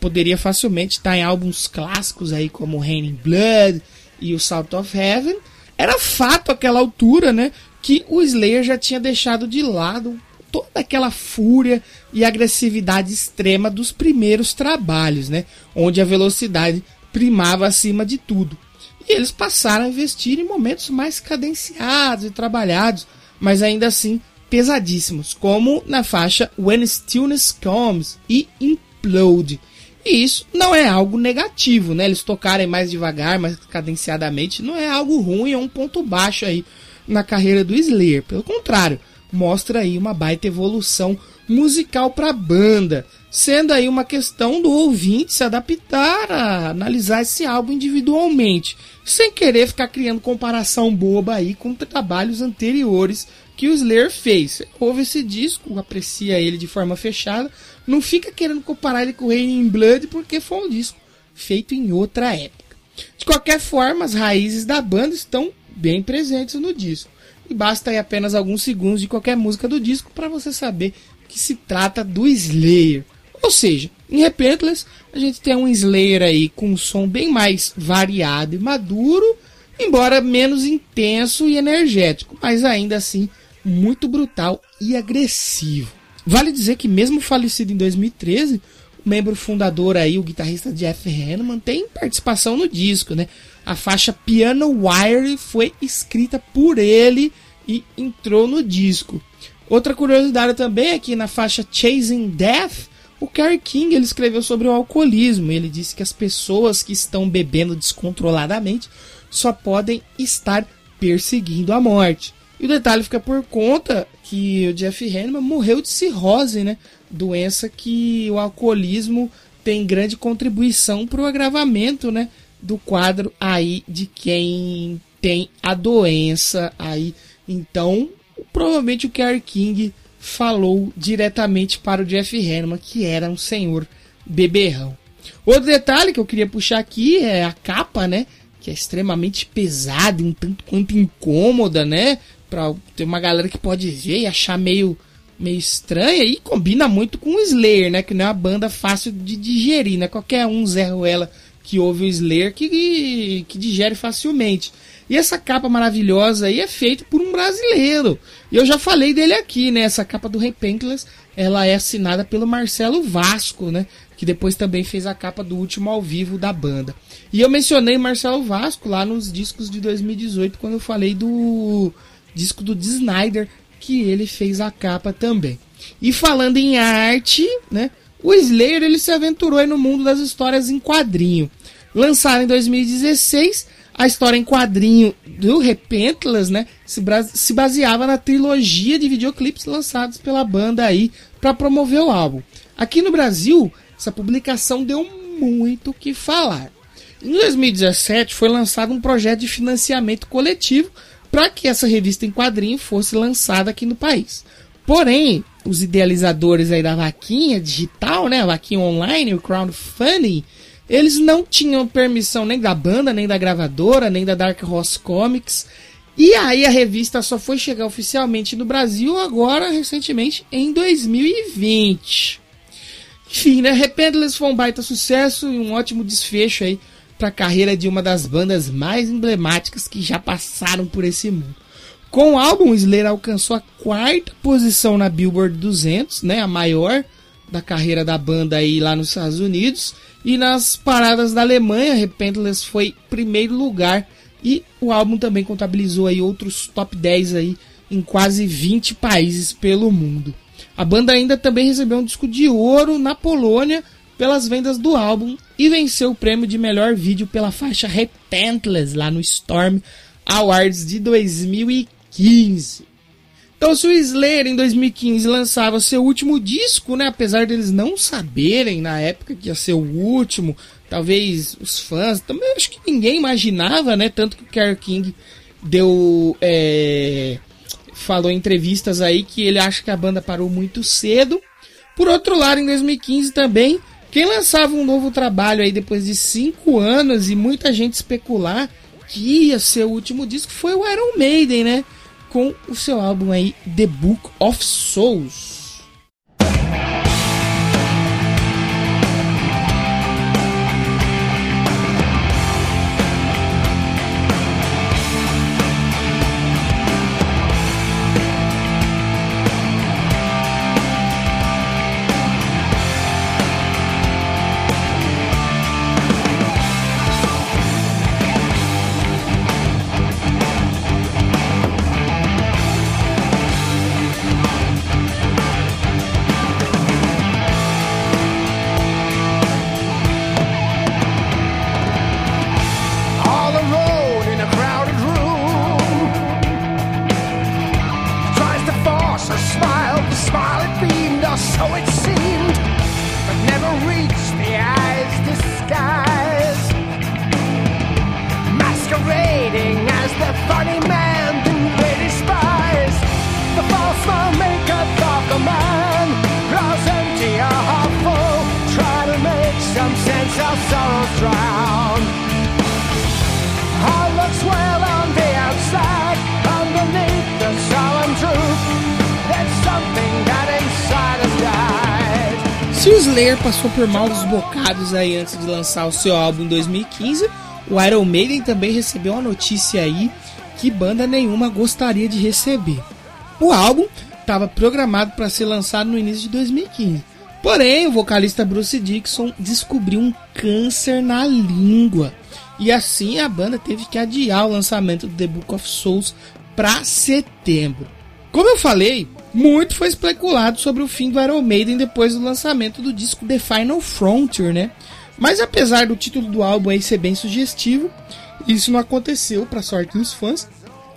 poderia facilmente estar em álbuns clássicos aí como Raining Blood e o Salt of Heaven. Era fato àquela altura, né, que o Slayer já tinha deixado de lado toda aquela fúria e agressividade extrema dos primeiros trabalhos, né, onde a velocidade primava acima de tudo. E eles passaram a investir em momentos mais cadenciados e trabalhados, mas ainda assim pesadíssimos, como na faixa When Stillness Comes e Implode. E isso não é algo negativo, né? Eles tocarem mais devagar, mais cadenciadamente, não é algo ruim, é um ponto baixo aí na carreira do Slayer. Pelo contrário, mostra aí uma baita evolução musical para a banda, sendo aí uma questão do ouvinte se adaptar a analisar esse álbum individualmente, sem querer ficar criando comparação boba aí com trabalhos anteriores que o Slayer fez. Ouve esse disco, aprecia ele de forma fechada, não fica querendo comparar ele com o Raining Blood porque foi um disco feito em outra época. De qualquer forma, as raízes da banda estão bem presentes no disco. E basta aí apenas alguns segundos de qualquer música do disco para você saber que se trata do Slayer. Ou seja, em Repentless a gente tem um Slayer aí com um som bem mais variado e maduro, embora menos intenso e energético, mas ainda assim muito brutal e agressivo. Vale dizer que mesmo falecido em 2013, o membro fundador aí, o guitarrista Jeff Hanneman, tem participação no disco, né? A faixa Piano Wire foi escrita por ele e entrou no disco. Outra curiosidade também é que na faixa Chasing Death, o Kerry King ele escreveu sobre o alcoolismo. Ele disse que as pessoas que estão bebendo descontroladamente só podem estar perseguindo a morte. E o detalhe fica por conta que o Jeff Hanneman morreu de cirrose, né? Doença que o alcoolismo tem grande contribuição para o agravamento, né? Do quadro aí de quem tem a doença aí. Então, provavelmente o Kerry King falou diretamente para o Jeff Hanneman, que era um senhor beberrão. Outro detalhe que eu queria puxar aqui é a capa, né? Que é extremamente pesada, um tanto quanto incômoda, né? Pra ter uma galera que pode ver e achar meio, meio estranha. E combina muito com o Slayer, né? Que não é uma banda fácil de digerir, né? Qualquer um, Zé Ruela, que ouve o Slayer, que, que digere facilmente. E essa capa maravilhosa aí é feita por um brasileiro. E eu já falei dele aqui, né? Essa capa do Repentless, ela é assinada pelo Marcelo Vasco, né? Que depois também fez a capa do último ao vivo da banda. E eu mencionei Marcelo Vasco lá nos discos de 2018, quando eu falei do disco do Snyder, que ele fez a capa também. E falando em arte, né? O Slayer ele se aventurou no mundo das histórias em quadrinho. Lançado em 2016, a história em quadrinho do Repentless, né, se, se baseava na trilogia de videoclipes lançados pela banda aí para promover o álbum. Aqui no Brasil, essa publicação deu muito o que falar. Em 2017 foi lançado um projeto de financiamento coletivo para que essa revista em quadrinho fosse lançada aqui no país. Porém, os idealizadores aí da vaquinha digital, né, a vaquinha online, o crowdfunding, eles não tinham permissão nem da banda, nem da gravadora, nem da Dark Horse Comics. E aí a revista só foi chegar oficialmente no Brasil agora, recentemente, em 2020. Enfim, né? Repentless foi um baita sucesso e um ótimo desfecho aí para a carreira de uma das bandas mais emblemáticas que já passaram por esse mundo. Com o álbum, Slayer alcançou a quarta posição na Billboard 200, né, a maior da carreira da banda aí lá nos Estados Unidos, e nas paradas da Alemanha, Repentless foi primeiro lugar e o álbum também contabilizou aí outros top 10 aí em quase 20 países pelo mundo. A banda ainda também recebeu um disco de ouro na Polônia pelas vendas do álbum e venceu o prêmio de melhor vídeo pela faixa Repentless lá no Storm Awards de 2015. Então, se o Slayer em 2015 lançava seu último disco, né, apesar deles não saberem na época que ia ser o último, talvez os fãs, também acho que ninguém imaginava, né, tanto que o Kerry King deu é, falou em entrevistas aí que ele acha que a banda parou muito cedo. Por outro lado, em 2015 também, quem lançava um novo trabalho aí depois de cinco anos e muita gente especular que ia ser o último disco foi o Iron Maiden, né? Com o seu álbum aí The Book of Souls. Sorrows drown. All looks well on the outside, underneath the solemn truth. There's something that inside us died. Se o Slayer passou por maus bocados aí antes de lançar o seu álbum em 2015, o Iron Maiden também recebeu uma notícia aí que banda nenhuma gostaria de receber. O álbum estava programado para ser lançado no início de 2015. Porém, o vocalista Bruce Dixon descobriu um câncer na língua. E assim a banda teve que adiar o lançamento do The Book of Souls para setembro. Como eu falei, muito foi especulado sobre o fim do Iron Maiden depois do lançamento do disco The Final Frontier, né? Mas apesar do título do álbum aí ser bem sugestivo, isso não aconteceu para sorte dos fãs.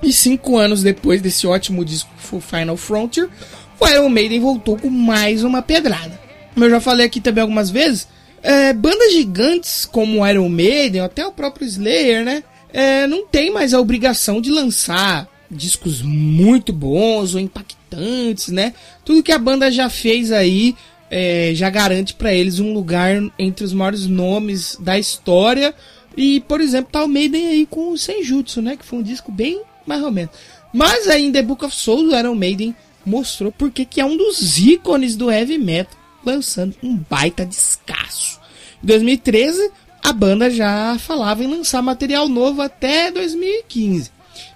E cinco anos depois desse ótimo disco Final Frontier, o Iron Maiden voltou com mais uma pedrada. Como eu já falei aqui também algumas vezes, é, bandas gigantes como Iron Maiden, até o próprio Slayer, né? É, não tem mais a obrigação de lançar discos muito bons ou impactantes, né? Tudo que a banda já fez aí é, já garante para eles um lugar entre os maiores nomes da história. E, por exemplo, tá o Maiden aí com o Senjutsu, né? Que foi um disco bem mais ou menos. Mas em The Book of Souls, o Iron Maiden mostrou porque que é um dos ícones do heavy metal, lançando um baita descasso. Em 2013, a banda já falava em lançar material novo até 2015.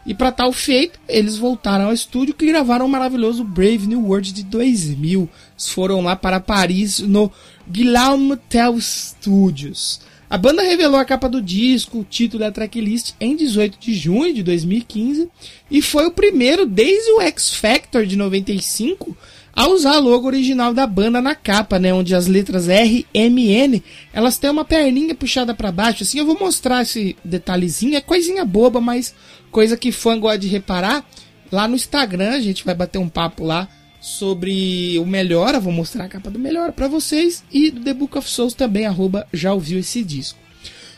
E para tal feito, eles voltaram ao estúdio que gravaram o maravilhoso Brave New World de 2000. Eles foram lá para Paris no Guillaume Tell Studios. A banda revelou a capa do disco, o título e a tracklist em 18 de junho de 2015 e foi o primeiro desde o X Factor de 95 a usar a logo original da banda na capa, né, onde as letras R, M, N, elas têm uma perninha puxada para baixo. Assim, eu vou mostrar esse detalhezinho, é coisinha boba, mas coisa que fã gosta de reparar. Lá no Instagram a gente vai bater um papo lá sobre o Melhora, vou mostrar a capa do Melhora para vocês e do The Book of Souls também, arroba, já ouviu esse disco.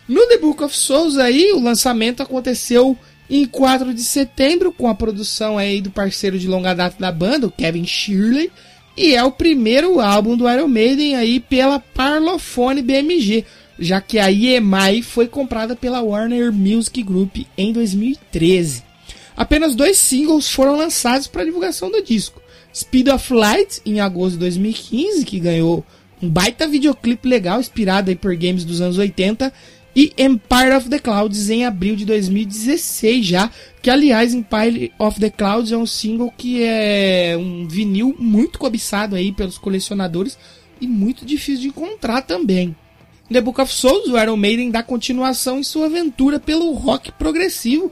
No The Book of Souls aí, o lançamento aconteceu em 4 de setembro com a produção aí do parceiro de longa data da banda, o Kevin Shirley, e é o primeiro álbum do Iron Maiden aí pela Parlophone BMG, já que a EMI foi comprada pela Warner Music Group em 2013. Apenas dois singles foram lançados para divulgação do disco. Speed of Light, em agosto de 2015, que ganhou um baita videoclipe legal, inspirado aí por games dos anos 80, e Empire of the Clouds em abril de 2016 já, que aliás Empire of the Clouds é um single que é um vinil muito cobiçado aí pelos colecionadores e muito difícil de encontrar também. The Book of Souls, o Iron Maiden dá continuação em sua aventura pelo rock progressivo,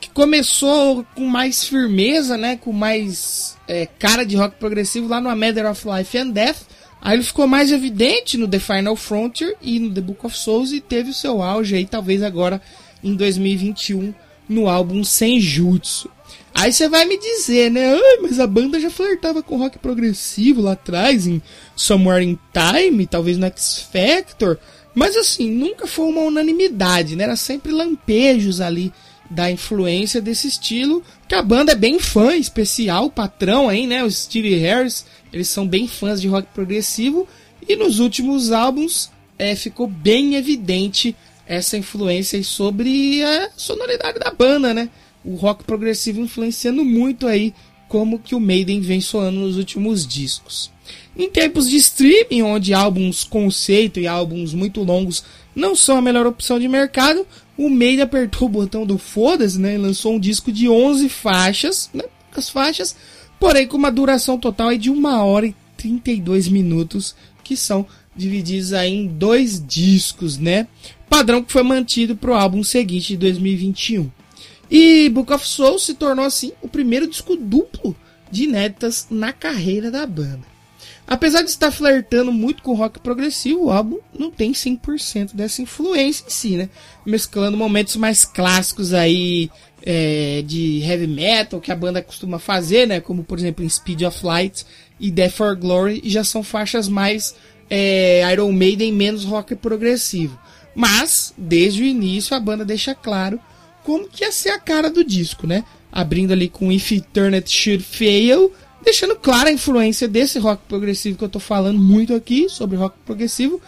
que começou com mais firmeza, né, com mais é, cara de rock progressivo lá no A Matter of Life and Death. Aí ele ficou mais evidente no The Final Frontier e no The Book of Souls e teve o seu auge aí, talvez agora em 2021, no álbum Senjutsu. Aí você vai me dizer, né? Ah, mas a banda já flertava com rock progressivo lá atrás, em Somewhere in Time, talvez no X Factor. Mas assim, nunca foi uma unanimidade, né? Era sempre lampejos ali da influência desse estilo, que a banda é bem fã, especial, patrão aí, né? O Steve Harris, eles são bem fãs de rock progressivo e nos últimos álbuns é, ficou bem evidente essa influência sobre a sonoridade da banda, né? O rock progressivo influenciando muito aí como que o Maiden vem soando nos últimos discos. Em tempos de streaming, onde álbuns conceito e álbuns muito longos não são a melhor opção de mercado, o Maiden apertou o botão do foda-se, né? E lançou um disco de 11 faixas, né? Poucas faixas, porém com uma duração total de 1 hora e 32 minutos, que são divididos aí em dois discos, né? Padrão que foi mantido para o álbum seguinte de 2021. E Book of Souls se tornou assim o primeiro disco duplo de inéditas na carreira da banda. Apesar de estar flertando muito com rock progressivo, o álbum não tem 100% dessa influência em si, né? Mesclando momentos mais clássicos aí é, de heavy metal que a banda costuma fazer, né? Como por exemplo em Speed of Light e Death for Glory, já são faixas mais é, Iron Maiden menos rock progressivo. Mas desde o início a banda deixa claro como que ia ser a cara do disco, né? Abrindo ali com If Eternity Should Fail deixando clara a influência desse rock progressivo que eu tô falando muito aqui, sobre rock progressivo,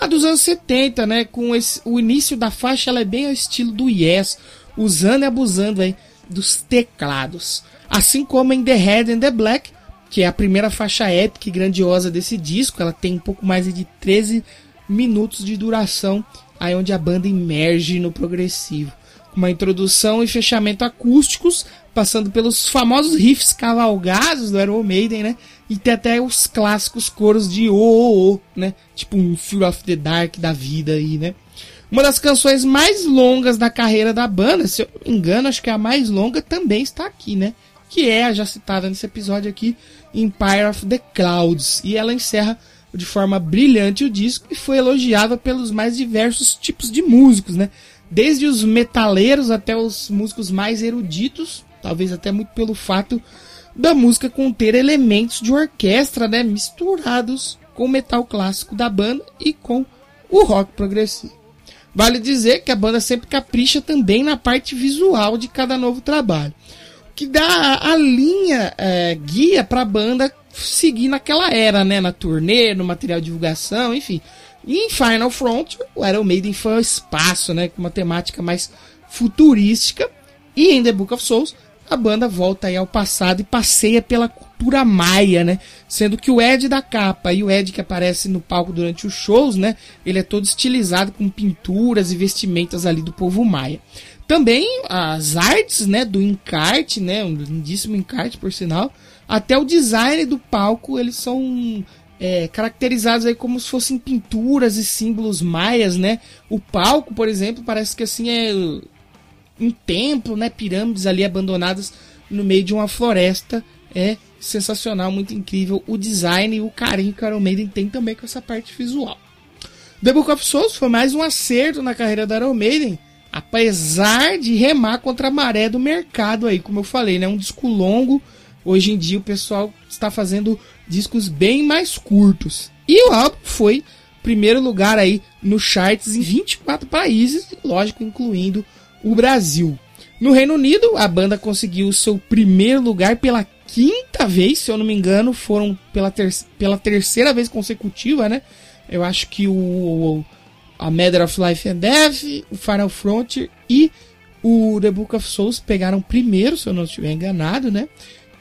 lá dos anos 70, né? Com esse, o início da faixa, ela é bem ao estilo do Yes, usando e abusando aí dos teclados. Assim como em The Head and the Black, que é a primeira faixa épica e grandiosa desse disco, ela tem um pouco mais de 13 minutos de duração, aí onde a banda emerge no progressivo. Uma introdução e fechamento acústicos, passando pelos famosos riffs cavalgados do Iron Maiden, né? E tem até os clássicos coros de o, o, o né? Tipo um Fear of the Dark da vida aí, né? Uma das canções mais longas da carreira da banda, se eu não me engano, acho que a mais longa também está aqui, né? Que é a já citada nesse episódio aqui, Empire of the Clouds. E ela encerra de forma brilhante o disco e foi elogiada pelos mais diversos tipos de músicos, né? Desde os metaleiros até os músicos mais eruditos, talvez até muito pelo fato da música conter elementos de orquestra, né, misturados com o metal clássico da banda e com o rock progressivo. Vale dizer que a banda sempre capricha também na parte visual de cada novo trabalho, que dá a linha é, guia para a banda seguir naquela era, né, na turnê, no material de divulgação, enfim. E em Final Front, o Iron Maiden foi ao espaço, né, com uma temática mais futurística. E em The Book of Souls, a banda volta aí ao passado e passeia pela cultura maia, né? Sendo que o Ed da capa e o Ed que aparece no palco durante os shows, né? Ele é todo estilizado com pinturas e vestimentas ali do povo maia. Também as artes, né, do encarte, né, um lindíssimo encarte por sinal, até o design do palco, eles são é, caracterizados aí como se fossem pinturas e símbolos maias, né? O palco, por exemplo, parece que assim é um templo, né? Pirâmides ali abandonadas no meio de uma floresta. É sensacional, muito incrível o design e o carinho que o Iron Maiden tem também com essa parte visual. The Book of Souls foi mais um acerto na carreira da Iron Maiden, apesar de remar contra a maré do mercado aí, como eu falei, né? Um disco longo. Hoje em dia o pessoal está fazendo discos bem mais curtos. E o álbum foi primeiro lugar aí no charts em 24 países, lógico, incluindo o Brasil. No Reino Unido, a banda conseguiu seu primeiro lugar pela quinta vez, se eu não me engano, foram pela, ter pela terceira vez consecutiva, né? Eu acho que o a Matter of Life and Death, o Final Frontier e o The Book of Souls pegaram primeiro, se eu não estiver enganado, né?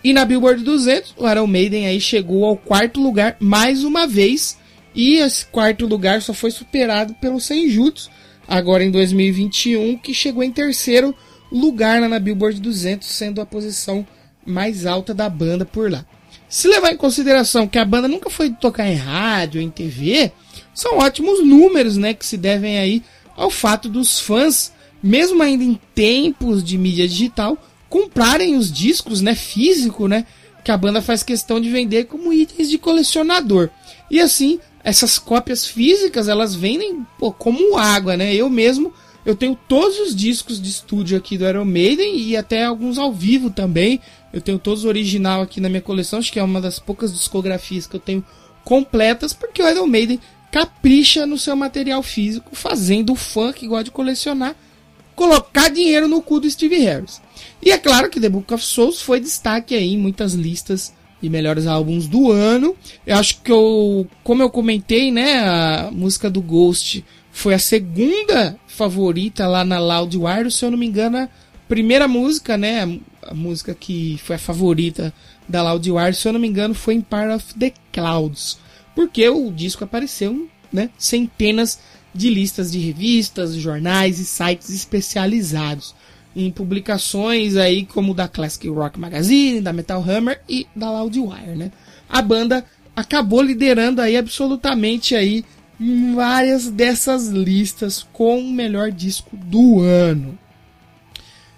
E na Billboard 200, o Iron Maiden aí chegou ao quarto lugar mais uma vez. E esse quarto lugar só foi superado pelo Senjutsu, agora em 2021, que chegou em terceiro lugar na Billboard 200, sendo a posição mais alta da banda por lá. Se levar em consideração que a banda nunca foi tocar em rádio, em TV, são ótimos números, né, que se devem aí ao fato dos fãs, mesmo ainda em tempos de mídia digital, comprarem os discos, né, físico, né, que a banda faz questão de vender como itens de colecionador. E assim, essas cópias físicas, elas vendem pô, como água, né? Eu mesmo, eu tenho todos os discos de estúdio aqui do Iron Maiden e até alguns ao vivo também. Eu tenho todos original aqui na minha coleção, acho que é uma das poucas discografias que eu tenho completas, porque o Iron Maiden capricha no seu material físico, fazendo o fã que gosta de colecionar colocar dinheiro no cu do Steve Harris. E é claro que The Book of Souls foi destaque aí em muitas listas de melhores álbuns do ano. Eu acho que eu, como eu comentei, né, a música do Ghost foi a segunda favorita lá na Loudwire, se eu não me engano, a primeira música, né, a música que foi a favorita da Loudwire, se eu não me engano, foi em Part of the Clouds, porque o disco apareceu, né, centenas de listas de revistas, jornais e sites especializados em publicações aí como da Classic Rock Magazine, da Metal Hammer e da Loudwire, né? A banda acabou liderando aí absolutamente aí várias dessas listas com o melhor disco do ano.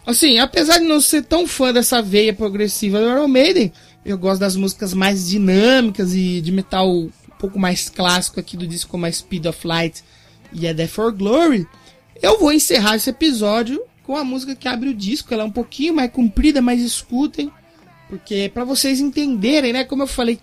Assim, apesar de não ser tão fã dessa veia progressiva do Iron Maiden, eu gosto das músicas mais dinâmicas e de metal um pouco mais clássico aqui do disco, como a Speed of Light e a Death for Glory, eu vou encerrar esse episódio com a música que abre o disco. Ela é um pouquinho mais comprida, mas escutem, porque para vocês entenderem, né, como eu falei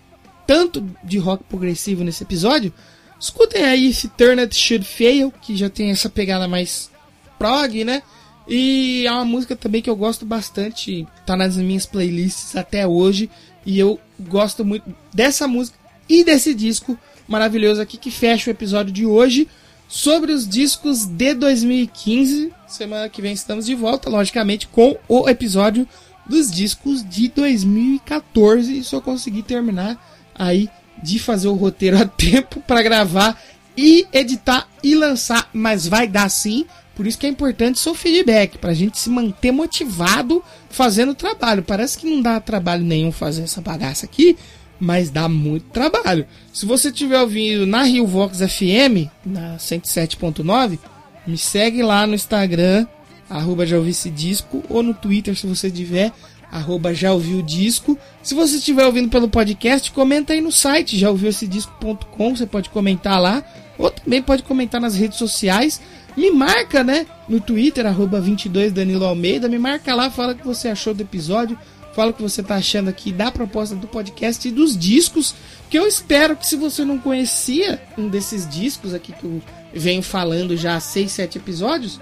tanto de rock progressivo nesse episódio, escutem aí esse Turn It Should Fail, que já tem essa pegada mais prog, né? E é uma música também que eu gosto bastante, tá nas minhas playlists até hoje, e eu gosto muito dessa música e desse disco maravilhoso aqui que fecha o episódio de hoje sobre os discos de 2015. Semana que vem estamos de volta, logicamente, com o episódio dos discos de 2014. E só consegui terminar aí de fazer o roteiro a tempo para gravar e editar e lançar, mas vai dar sim. Por isso que é importante seu feedback, para a gente se manter motivado fazendo o trabalho. Parece que não dá trabalho nenhum fazer essa bagaça aqui, mas dá muito trabalho. Se você estiver ouvindo na Rio Vox FM, na 107.9, me segue lá no Instagram, arroba já ouvi esse disco, ou no Twitter se você tiver, arroba já ouviu o disco. Se você estiver ouvindo pelo podcast, comenta aí no site, já ouviu esse disco.com, você pode comentar lá, ou também pode comentar nas redes sociais. Me marca, né? No Twitter, arroba 22 Danilo Almeida. Me marca lá, fala o que você achou do episódio. Fala o que você tá achando aqui da proposta do podcast e dos discos. Que eu espero que se você não conhecia um desses discos aqui que eu venho falando já há 6, 7 episódios,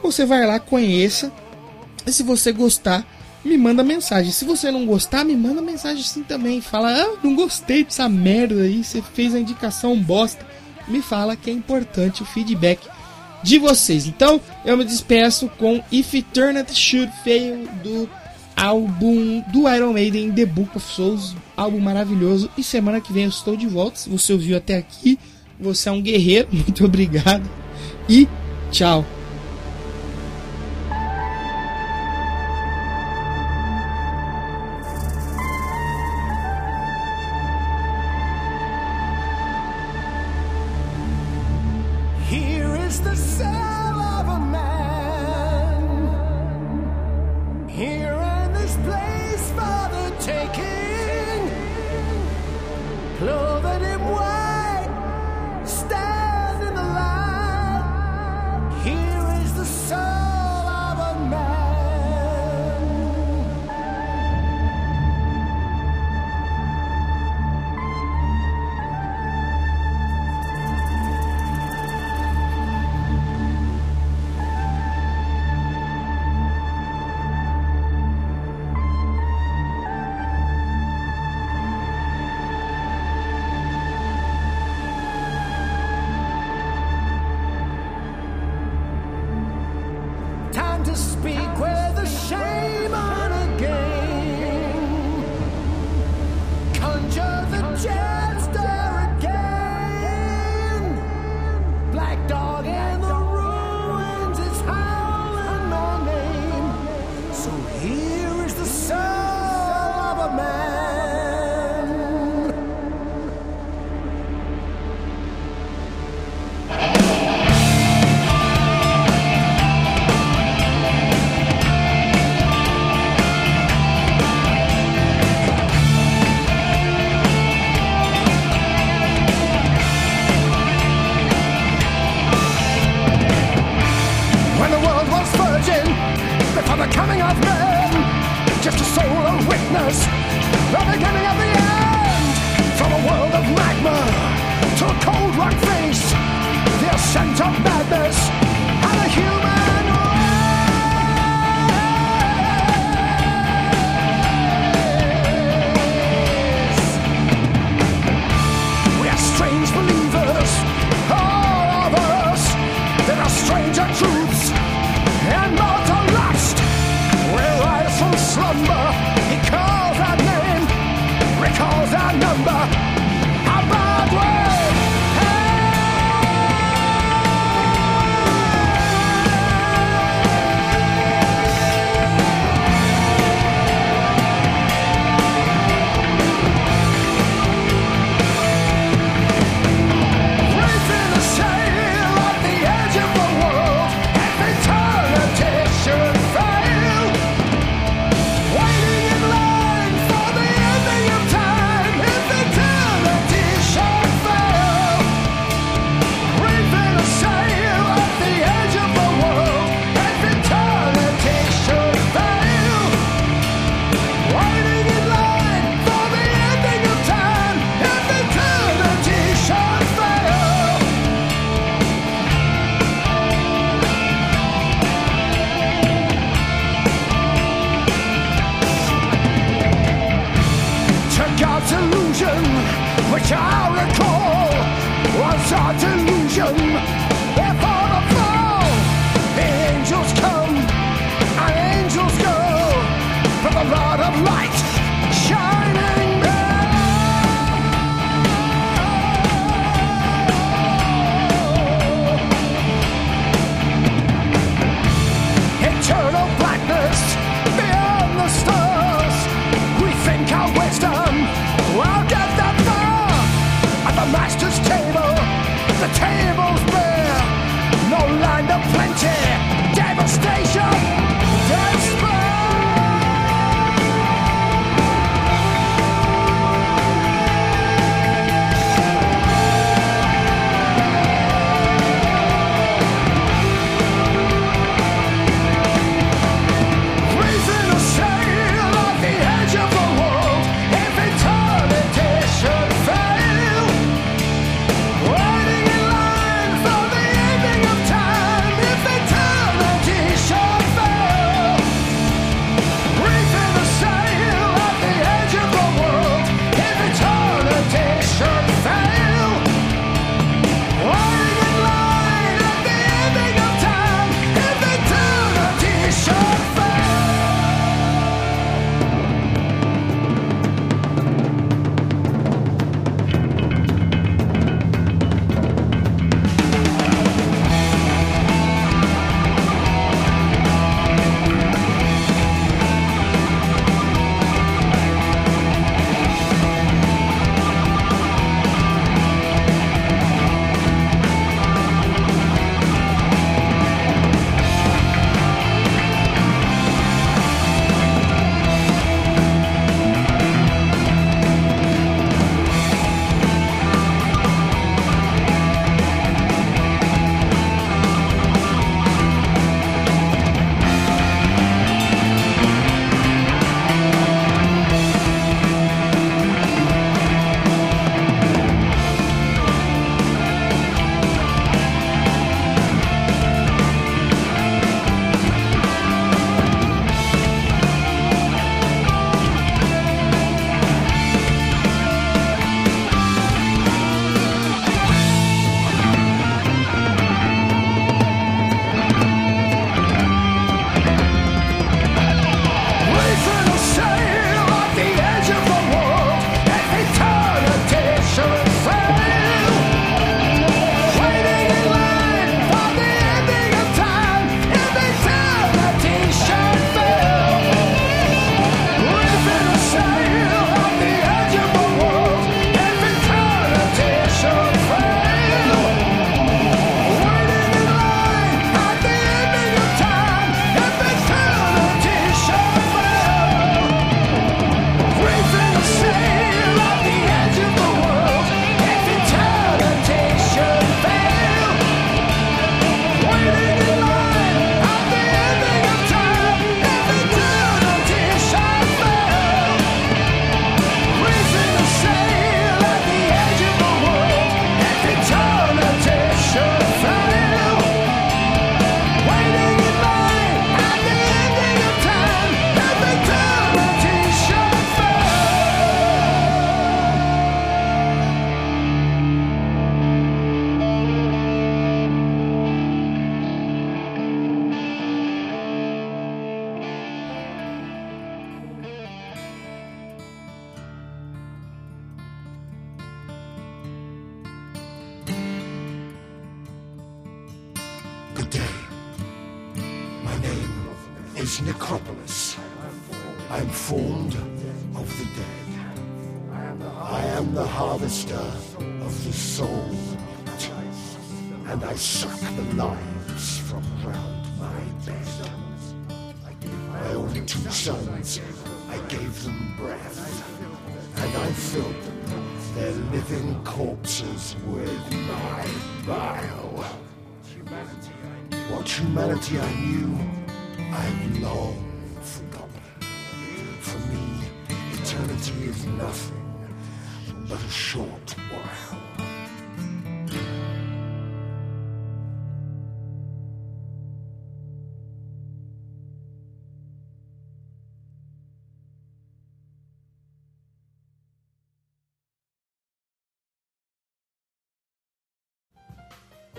você vai lá, conheça. E se você gostar, me manda mensagem. Se você não gostar, me manda mensagem sim também. Fala, ah, não gostei dessa merda aí, você fez a indicação bosta. Me fala que é importante o feedback de vocês. Então, eu me despeço com If Eternity Should Fail do álbum do Iron Maiden, The Book of Souls, álbum maravilhoso. E semana que vem eu estou de volta. Se você ouviu até aqui, você é um guerreiro. Muito obrigado e tchau. speak. Well, consciousness, the beginning of the end. From a world of magma to a cold rock face, the ascent of madness and a human race. We are strange believers, all of us. There are stranger truths and mortal lust. We rise from slumber.